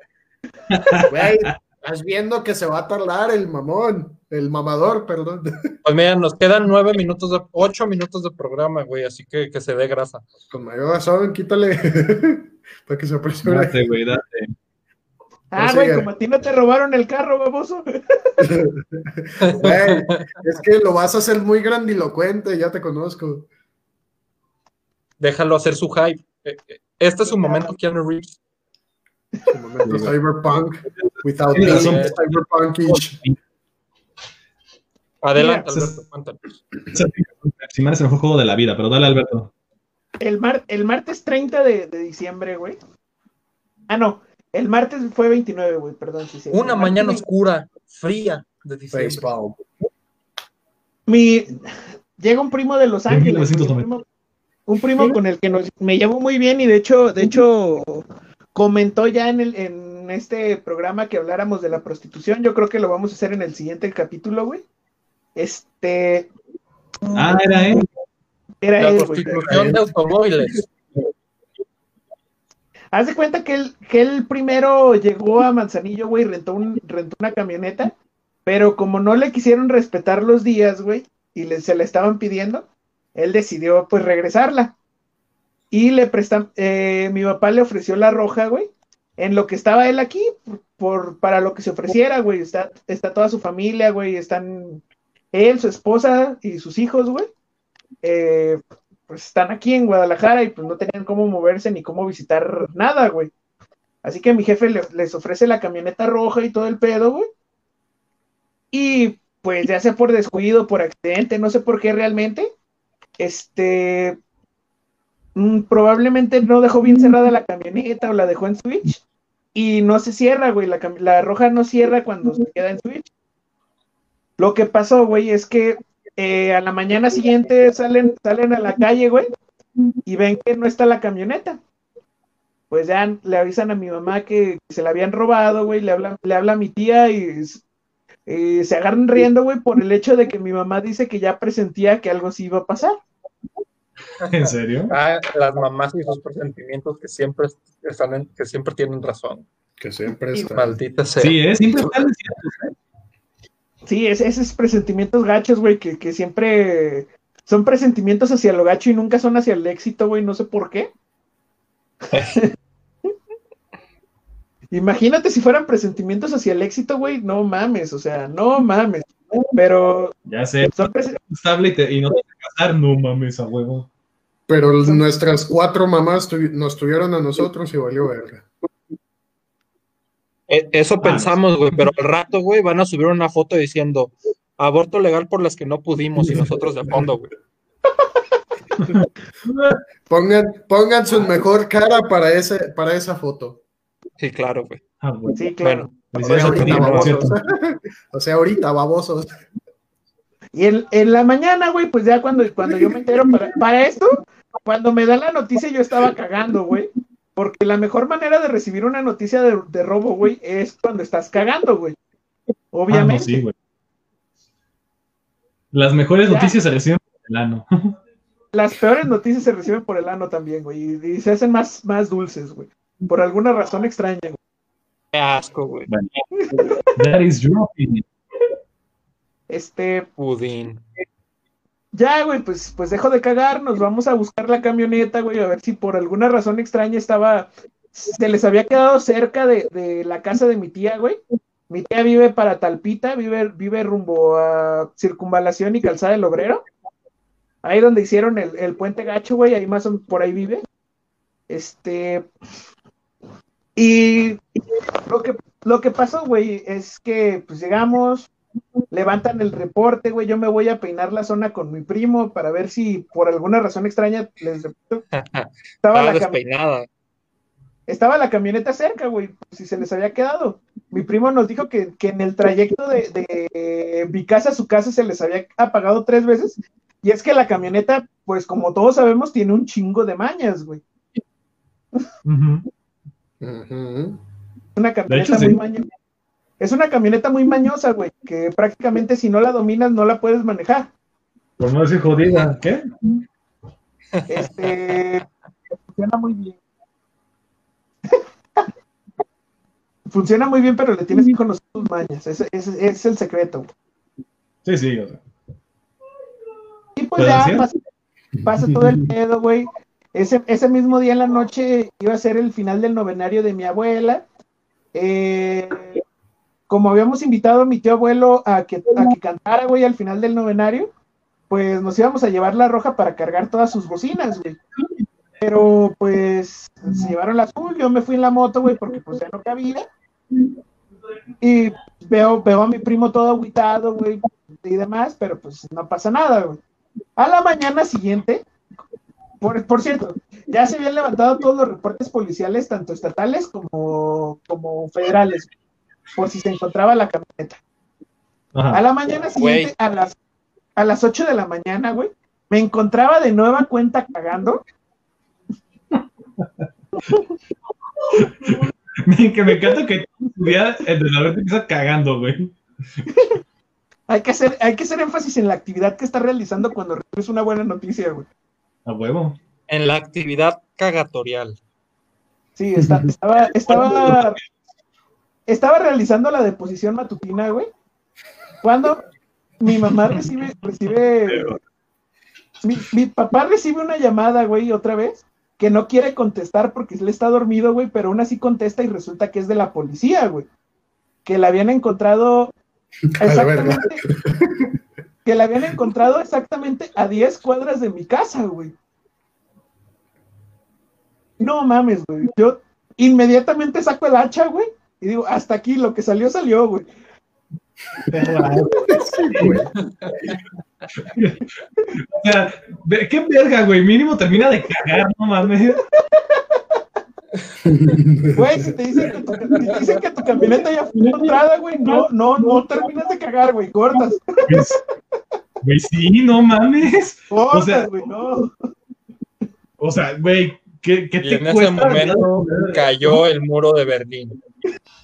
güey, estás viendo que se va a tardar el mamón, el mamador, perdón. Pues mira, nos quedan nueve minutos, de, ocho minutos de programa, güey, así que que se dé grasa. Con mayor razón, quítale para que se apresure. Date, güey, date. Ah, güey, como a ti no te robaron el carro, baboso. Güey, es que lo vas a hacer muy grandilocuente, ya te conozco. Déjalo hacer su hype. Eh, eh, Este es su momento, Keanu Reeves. Su momento cyberpunk, without being cyberpunkish. Adelante, Mira, Alberto, cuéntanos. Si me el mejor juego de la vida, pero dale, Alberto. El, mar- el martes 30 de, de diciembre, güey. Ah, no. El martes fue 29, güey, perdón. Sí, sí. Una mañana 20. oscura, fría de diciembre. Baseball. Mi... Llega un primo de Los Ángeles. güey, 1990. Un primo, un primo con el que nos, me llevo muy bien y de hecho, de hecho, comentó ya en, el, en este programa que habláramos de la prostitución. Yo creo que lo vamos a hacer en el siguiente capítulo, güey. Este. Ah, era él. Era La él, güey. prostitución de automóviles. Haz de cuenta que él, que él primero llegó a Manzanillo, güey, rentó, un, rentó una camioneta, pero como no le quisieron respetar los días, güey, y le, se le estaban pidiendo, él decidió pues regresarla. Y le prestan, eh, mi papá le ofreció la roja, güey, en lo que estaba él aquí, por, por- para lo que se ofreciera, güey, está, está toda su familia, güey, están él, su esposa y sus hijos, güey. Eh, pues están aquí en Guadalajara y pues no tenían cómo moverse ni cómo visitar nada, güey. Así que mi jefe le- les ofrece la camioneta roja y todo el pedo, güey. Y pues ya sea por descuido, por accidente, no sé por qué realmente, este, mm, probablemente no dejó bien cerrada la camioneta o la dejó en switch y no se cierra, güey. La, la roja no cierra cuando se queda en switch. Lo que pasó, güey, es que eh, a la mañana siguiente salen, salen a la calle, güey, y ven que no está la camioneta. Pues ya le avisan a mi mamá que se la habían robado, güey, le habla, le habla a mi tía y se agarran riendo, güey, por el hecho de que mi mamá dice que ya presentía que algo sí iba a pasar. ¿En serio? Ah, las mamás y sus presentimientos que siempre están en- que siempre tienen razón. Que siempre está. Maldita sea. Sí, es siempre están diciendo, ¿eh? Sí, es, esos presentimientos gachos, güey, que, que siempre son presentimientos hacia lo gacho y nunca son hacia el éxito, güey, no sé por qué. Imagínate si fueran presentimientos hacia el éxito, güey. No mames, o sea, no mames. Pero Ya sé, son estable y, te- y no te vas a casar, no mames a huevo. Pero nuestras cuatro mamás nos tuvieron a nosotros y valió verga. E- Eso pensamos, güey, pero al rato, güey, van a subir una foto diciendo aborto legal por las que no pudimos y nosotros de fondo, güey. Pongan, pongan su mejor cara para, ese, para esa foto. Sí, claro, güey. Ah. Sí, claro. Bueno, Felicidades a ahorita, babosos. O sea, ahorita, babosos. Y en, en la mañana, güey, pues ya cuando, cuando yo me entero para, para esto, cuando me dan la noticia yo estaba cagando, güey. Porque la mejor manera de recibir una noticia de, de robo, güey, es cuando estás cagando, güey. Ah, no, Obviamente. sí, güey. Las mejores Ya. noticias se reciben por el ano. Las peores noticias se reciben por el ano también, güey. Y, y se hacen más, más dulces, güey. Por alguna razón extraña, güey. Qué asco, güey. That is your opinion. Este, Pudín. Ya, güey, pues, pues dejo de cagar, nos vamos a buscar la camioneta, güey, a ver si por alguna razón extraña estaba, se les había quedado cerca de, de la casa de mi tía, güey. Mi tía vive para Talpita, vive, vive rumbo a Circunvalación y Calzada del Obrero. Ahí donde hicieron el, el puente gacho, güey, ahí más o por ahí vive. Este. Y lo que, lo que pasó, güey, es que pues llegamos, levantan el reporte, güey, yo me voy a peinar la zona con mi primo para ver si por alguna razón extraña les repito, estaba la, despeinada. estaba la camioneta cerca, güey, si se les había quedado. Mi primo nos dijo que, que en el trayecto de, de mi casa a su casa se les había apagado tres veces. Y es que la camioneta, pues como todos sabemos, tiene un chingo de mañas, güey. Una camioneta hecho, sí. muy mañosa. Es una camioneta muy mañosa, güey, que prácticamente si no la dominas no la puedes manejar. Por no decir jodida. ¿Qué? Este funciona muy bien. funciona muy bien, pero le tienes que conocer tus mañas. Ese, es el secreto. Sí, sí. O sea. Y pues ¿Pero ya pasa, pasa todo el pedo, güey. Ese, ese mismo día en la noche iba a ser el final del novenario de mi abuela. Eh, como habíamos invitado a mi tío abuelo a que, a que cantara, güey, al final del novenario, pues nos íbamos a llevar la roja para cargar todas sus bocinas, güey. Pero pues se llevaron la azul, yo me fui en la moto, güey, porque pues ya no cabía. Y veo, veo a mi primo todo agüitado, güey, y demás, pero pues no pasa nada, güey. A la mañana siguiente, por, por cierto, ya se habían levantado todos los reportes policiales, tanto estatales como, como federales, por si se encontraba la camioneta. A la mañana siguiente, a las, a las 8 de la mañana, güey, me encontraba de nueva cuenta cagando. que me encanta que todo tu día el de la vez empieza cagando, güey. Hay que, hacer, hay que hacer énfasis en la actividad que está realizando cuando recibes una buena noticia, güey. A huevo. En la actividad cagatorial. Sí, está- estaba, estaba, estaba realizando la deposición matutina, güey. Cuando mi mamá recibe, recibe, mi, mi papá recibe una llamada, güey, otra vez, que no quiere contestar porque él está dormido, güey, pero aún así contesta y resulta que es de la policía, güey. Que la habían encontrado exactamente, que la habían encontrado exactamente a 10 cuadras de mi casa, güey. No mames, güey. Yo inmediatamente saco el hacha, güey, y digo, hasta aquí, lo que salió, salió, güey. Güey. O sea, qué verga, güey. Mínimo termina de cagar, no mames. Güey, si te dicen que tu, si te dicen que tu camioneta ya fue encontrada, güey, no, no, no terminas de cagar, güey, cortas. Pues, Güey, sí, no mames. Cortas, sea, güey, no. O sea, güey, ¿qué, qué Y te en ese momento cayó el muro de Berlín.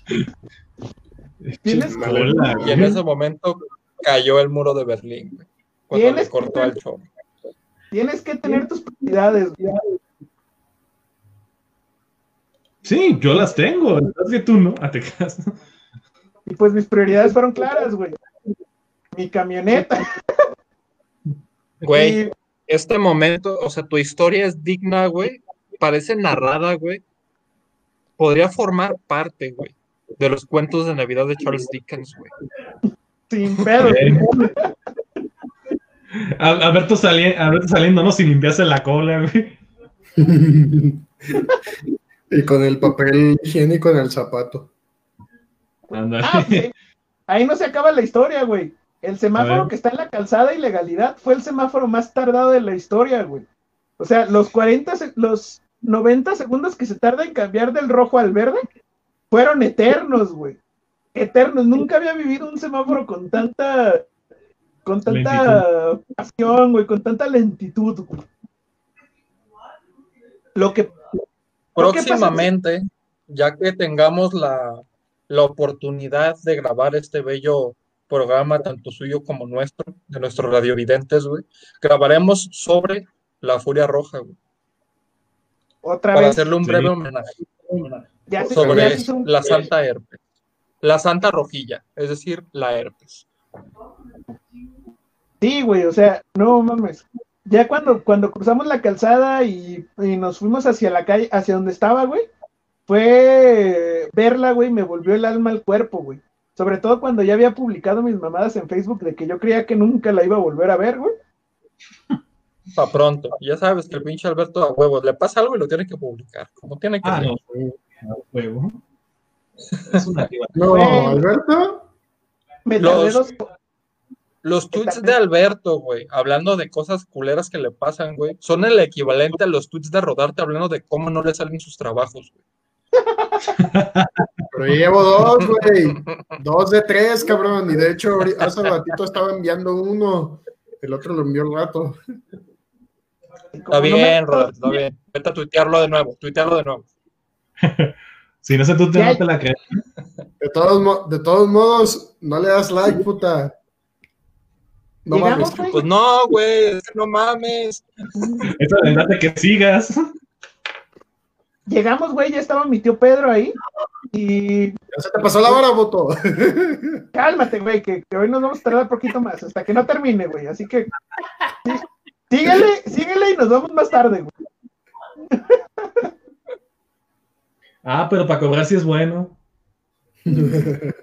Tienes- Hola, Y en ese momento cayó el muro de Berlín, güey. Cuando Tienes le cortó al show. Tienes que tener tus prioridades, güey. Sí, yo las tengo. Es que tú no. Ah, te. Y pues mis prioridades fueron claras, güey. Mi camioneta. Güey, Y este momento, o sea, tu historia es digna, güey. Parece narrada, güey. podría formar parte, güey, de los cuentos de Navidad de Charles Dickens, güey. Sin pedo. Al- Alberto, sali- Alberto saliendo, ¿no? Sin limpiarse la cola, güey. y con el papel higiénico en el zapato. Ah, sí. Ahí no se acaba la historia, güey. El semáforo que está en la calzada ilegalidad fue el semáforo más tardado de la historia, güey. O sea, los 40, se- los 90 segundos que se tarda en cambiar del rojo al verde fueron eternos, güey. Eternos. Nunca había vivido un semáforo con tanta, con tanta pasión, güey, con tanta lentitud, güey. Lo que. Próximamente, ya que tengamos la, la oportunidad de grabar este bello programa, tanto suyo como nuestro, de nuestros radiovidentes, güey, grabaremos sobre la Furia Roja, güey, otra para vez hacerle un Sí. breve homenaje ya se, ya sobre se hizo un- la Santa Herpes, la Santa Rojilla, es decir, la herpes. Sí, güey, o sea, no mames. Ya cuando, cuando cruzamos la calzada y, y nos fuimos hacia la calle, hacia donde estaba, güey, fue verla, güey, me volvió el alma al cuerpo, güey. Sobre todo cuando ya había publicado mis mamadas en Facebook de que yo creía que nunca la iba a volver a ver, güey. Para pronto. Ya sabes que el pinche Alberto a huevos le pasa algo y lo tiene que publicar, como tiene que Ah, ser. no. A huevo. Es una activa. No. Alberto. Me Los-. Los tweets de Alberto, güey, hablando de cosas culeras que le pasan, güey, son el equivalente a los tweets de Rodarte hablando de cómo no le salen sus trabajos, güey. Pero yo llevo dos, güey. Dos de tres, cabrón. Y de hecho, hace ratito estaba enviando uno. El otro lo envió el rato. Está bien, Rodarte, está bien. Vete a tuitearlo de nuevo, tuitearlo de nuevo. Si no sé, tú te, no te la crees. De todos, de todos modos, no le das like, puta. No Llegamos, mames. güey. Pues no, güey, no mames. Eso hace que sigas. Llegamos, güey, ya estaba mi tío Pedro ahí. Y Ya se te pasó la hora, voto. cálmate, güey, que, que hoy nos vamos a tardar un poquito más, hasta que no termine, güey. Así que sí, síguele, síguele y nos vemos más tarde, güey. Ah, pero para cobrar sí es bueno.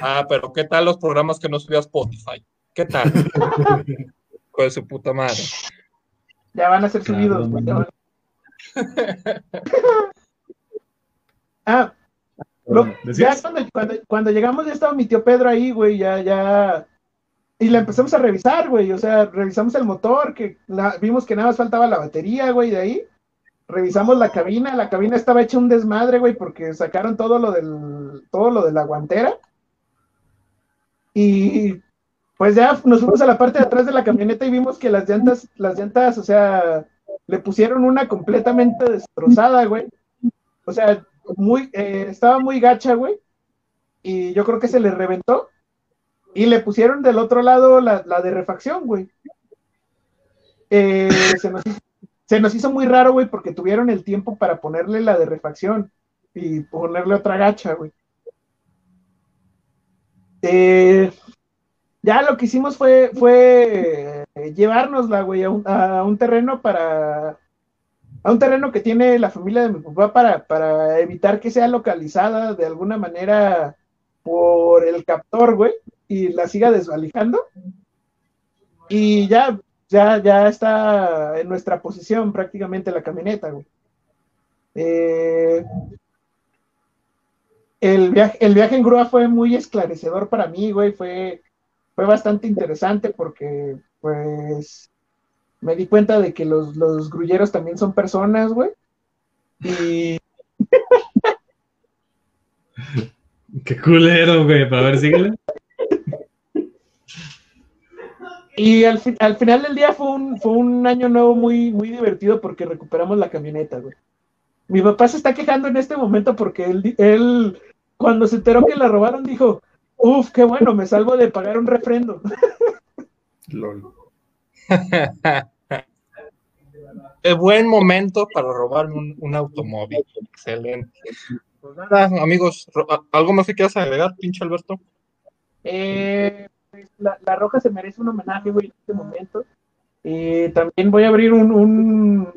Ah, pero ¿qué tal los programas que no subía a Spotify? ¿Qué tal? Con su puta madre. Ya van a ser Claro, subidos, güey. ya no. van- ah, lo- ya cuando, cuando, cuando llegamos ya estaba mi tío Pedro ahí, güey, ya, ya. Y la empezamos a revisar, güey. O sea, revisamos el motor, que la- vimos que nada más faltaba la batería, güey, de ahí. Revisamos la cabina, la cabina estaba hecha un desmadre, güey, porque sacaron todo lo del, todo lo de la guantera. Y pues ya nos fuimos a la parte de atrás de la camioneta y vimos que las llantas, las llantas, o sea, le pusieron una completamente destrozada, güey. O sea, muy, eh, estaba muy gacha, güey. Y yo creo que se le reventó. Y le pusieron del otro lado la, la de refacción, güey. Eh, se, nos, hizo- se nos hizo muy raro, güey, porque tuvieron el tiempo para ponerle la de refacción y ponerle otra gacha, güey. Eh, ya lo que hicimos fue, fue eh, llevárnosla, güey, a un, terreno para. A un terreno que tiene la familia de mi papá para evitar que sea localizada de alguna manera por el captor, güey, y la siga desvalijando. Y ya, ya, ya está en nuestra posición prácticamente la camioneta, güey. Eh, el, viaje, el viaje en grúa fue muy esclarecedor para mí, güey. Fue, fue bastante interesante porque, pues, me di cuenta de que los, los grulleros también son personas, güey. Y Qué culero, güey. Para ver, síguele. Y al, fin- al final del día fue un, fue un año nuevo muy, muy divertido porque recuperamos la camioneta, güey. Mi papá se está quejando en este momento porque él, él cuando se enteró que la robaron, dijo, uff, qué bueno, me salvo de pagar un refrendo. Lol. Es buen momento para robar un, un automóvil. Excelente. Pues nada, amigos, ro- ¿a- ¿algo más que quieras agregar, pinche Alberto? Eh, pues, la, la roja se merece un homenaje, güey, en este momento. Eh, también voy a abrir un, un,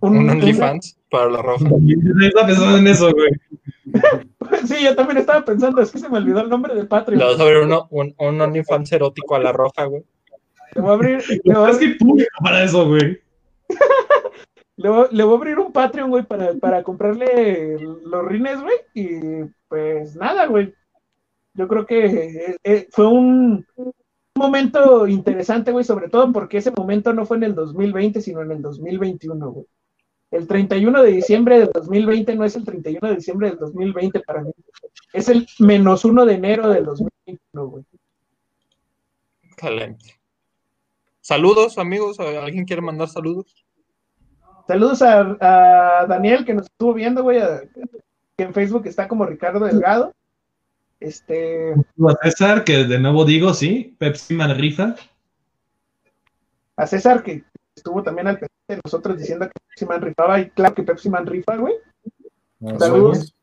Un OnlyFans para la roja. Yo estaba pensando en eso, güey. Sí, yo también estaba pensando, es que se me olvidó el nombre de Patreon. Le vas a abrir uno- un, un OnlyFans erótico a la roja, güey. Le voy a abrir, le voy a, Es que hay público para eso, güey. le voy- le voy a abrir un Patreon, güey, para, para comprarle los rines, güey. Y pues nada, güey. Yo creo que eh, eh, fue un momento interesante, güey, sobre todo porque ese momento no fue en el 2020, sino en el 2021, güey. El 31 de diciembre del 2020 no es el 31 de diciembre del 2020 para mí. Es el menos uno de enero del 2021, güey. Excelente. Saludos, amigos. ¿Alguien quiere mandar saludos? Saludos a, a Daniel que nos estuvo viendo, güey, a- que en Facebook está como Ricardo Delgado. Este, A César, que de nuevo digo, sí, Pepsi Man rifa. a César que estuvo también al pendiente de nosotros diciendo que Pepsi Man rifaba y claro que Pepsi Man rifa, güey. Saludos.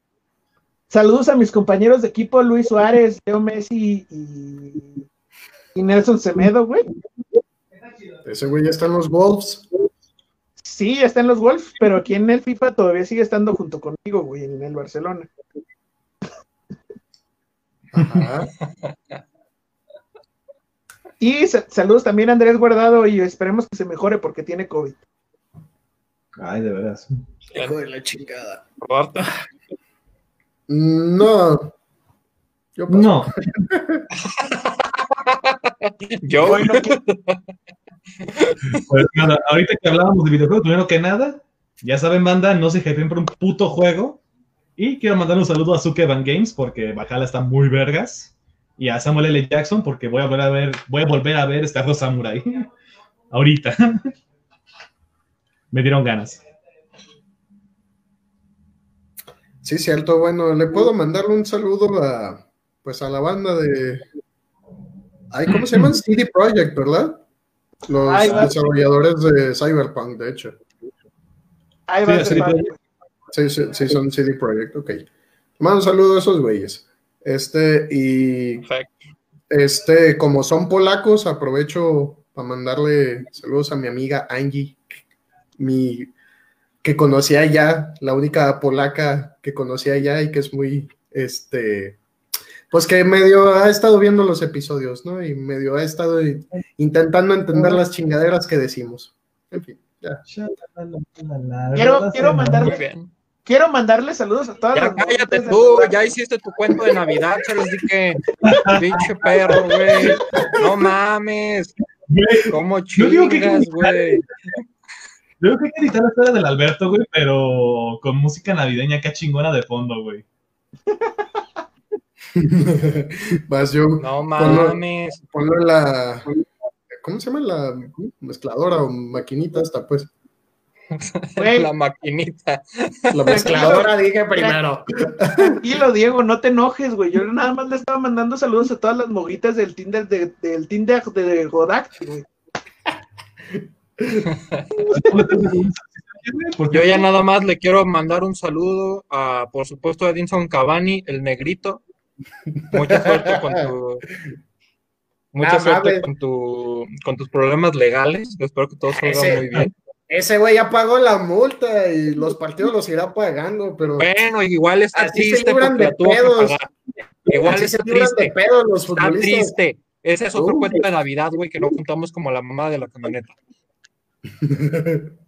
Saludos a mis compañeros de equipo, Luis Suárez, Leo Messi y, y Nelson Semedo, güey. Ese güey ya está en los Wolves. Sí, está en los Wolves, pero aquí en el FIFA todavía sigue estando junto conmigo, güey, en el Barcelona. Ajá. Y sa- saludos también a Andrés Guardado y esperemos que se mejore porque tiene COVID. Ay, de veras. Hijo de la chingada. Roberto. No. Yo paso. No, Yo, Bueno, pues nada, ahorita que hablábamos de videojuegos, primero que nada, ya saben, banda, no se hypeen por un puto juego. Y quiero mandar un saludo a Suke Van Games porque Bacala está muy vergas. Y a Samuel L. Jackson porque voy a volver a ver, voy a volver a ver Star Wars Samurai. Ahorita. Me dieron ganas. Sí, cierto. Bueno, le puedo mandar un saludo a, pues, a la banda de, ay, ¿cómo se llaman? CD Projekt, ¿verdad? Los desarrolladores de Cyberpunk, de hecho. ahí va Sí, a sí, ser padre, sí. Sí, sí, sí, son CD Projekt, ok. Mando un saludo a esos güeyes. Este, y Perfecto. este, como son polacos, aprovecho para mandarle saludos a mi amiga Angie, mi, que conocí allá, la única polaca que conocí allá y que es muy, este, pues que medio ha estado viendo los episodios, ¿no? Y medio ha estado intentando entender las chingaderas que decimos. En fin, ya. Quiero, quiero Muy mandarle, bien. Quiero mandarle saludos a todas Ya las cállate tú, ya hiciste tu cuento de Navidad, se los dije. Pinche perro, güey. No mames. ¿Cómo que- chingas, güey? Yo creo que hay que editar la historia del Alberto, güey, pero con música navideña acá chingona de fondo, güey. Más yo No mames. ponlo en la, ¿cómo se llama? La mezcladora o maquinita esta, pues. Güey. La maquinita. La mezcladora dije primero. Tranquilo, Diego, no te enojes, güey. Yo nada más le estaba mandando saludos a todas las morritas del Tinder de, del Tinder de Godak, güey. Porque Yo ya nada más le quiero mandar un saludo a, por supuesto, a Edinson Cavani, el negrito. Mucha suerte con tu. Mucha Ah, suerte con, tu, con tus problemas legales. Espero que todo salga Ese- muy bien. Ese güey ya pagó la multa y los partidos los irá pagando, pero Bueno, igual está Así se triste libran porque de pedos. Igual así se está libran de triste. pedo los Está futbolistas. triste. Ese es otro cuento de Navidad, güey, que no juntamos como la mamá de la camioneta.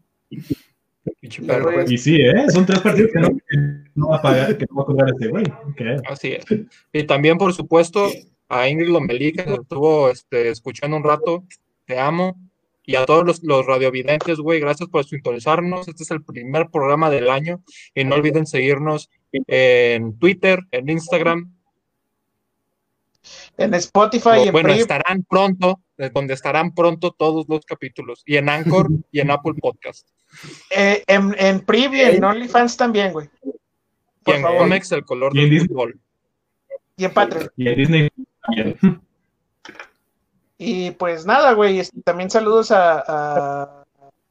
Perro. pues. Y sí, ¿eh? Son tres partidos que no, que no va a pagar, que no va a cobrar este güey. creo. Así es. Y también, por supuesto, a Ingrid Lomelí, que nos estuvo este, escuchando un rato. Te amo. Y a todos los, los radiovidentes, güey, gracias por sintonizarnos. Este es el primer programa del año. Y no olviden seguirnos en Twitter, en Instagram. En Spotify y en bueno, estarán pronto, eh, donde estarán pronto todos los capítulos. Y en Anchor y en Apple Podcast. eh, en, en en OnlyFans también, güey. Y en favor. Comex, el color del Disney. fútbol. Y en Patreon. Y en Disney también. Y pues nada, güey. este, También saludos a, a-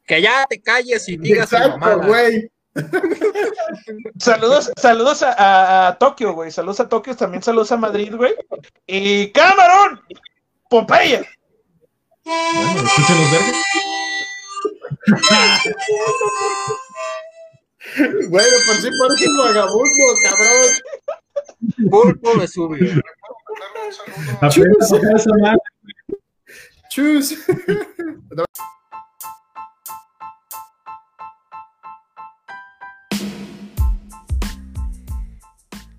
Que ya te calles y digas Exacto, güey. Saludos, saludos a, a- a Tokio, güey. Saludos a Tokio, también saludos a Madrid, güey. Y Camarón, Pompeya. Bueno, escuchen los verdes. Bueno, por si pareces vagabundo, cabrón. Pulpo Vesubio. Aprende a tocar Chus.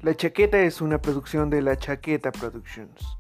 La Chaqueta es una producción de La Chaqueta Productions.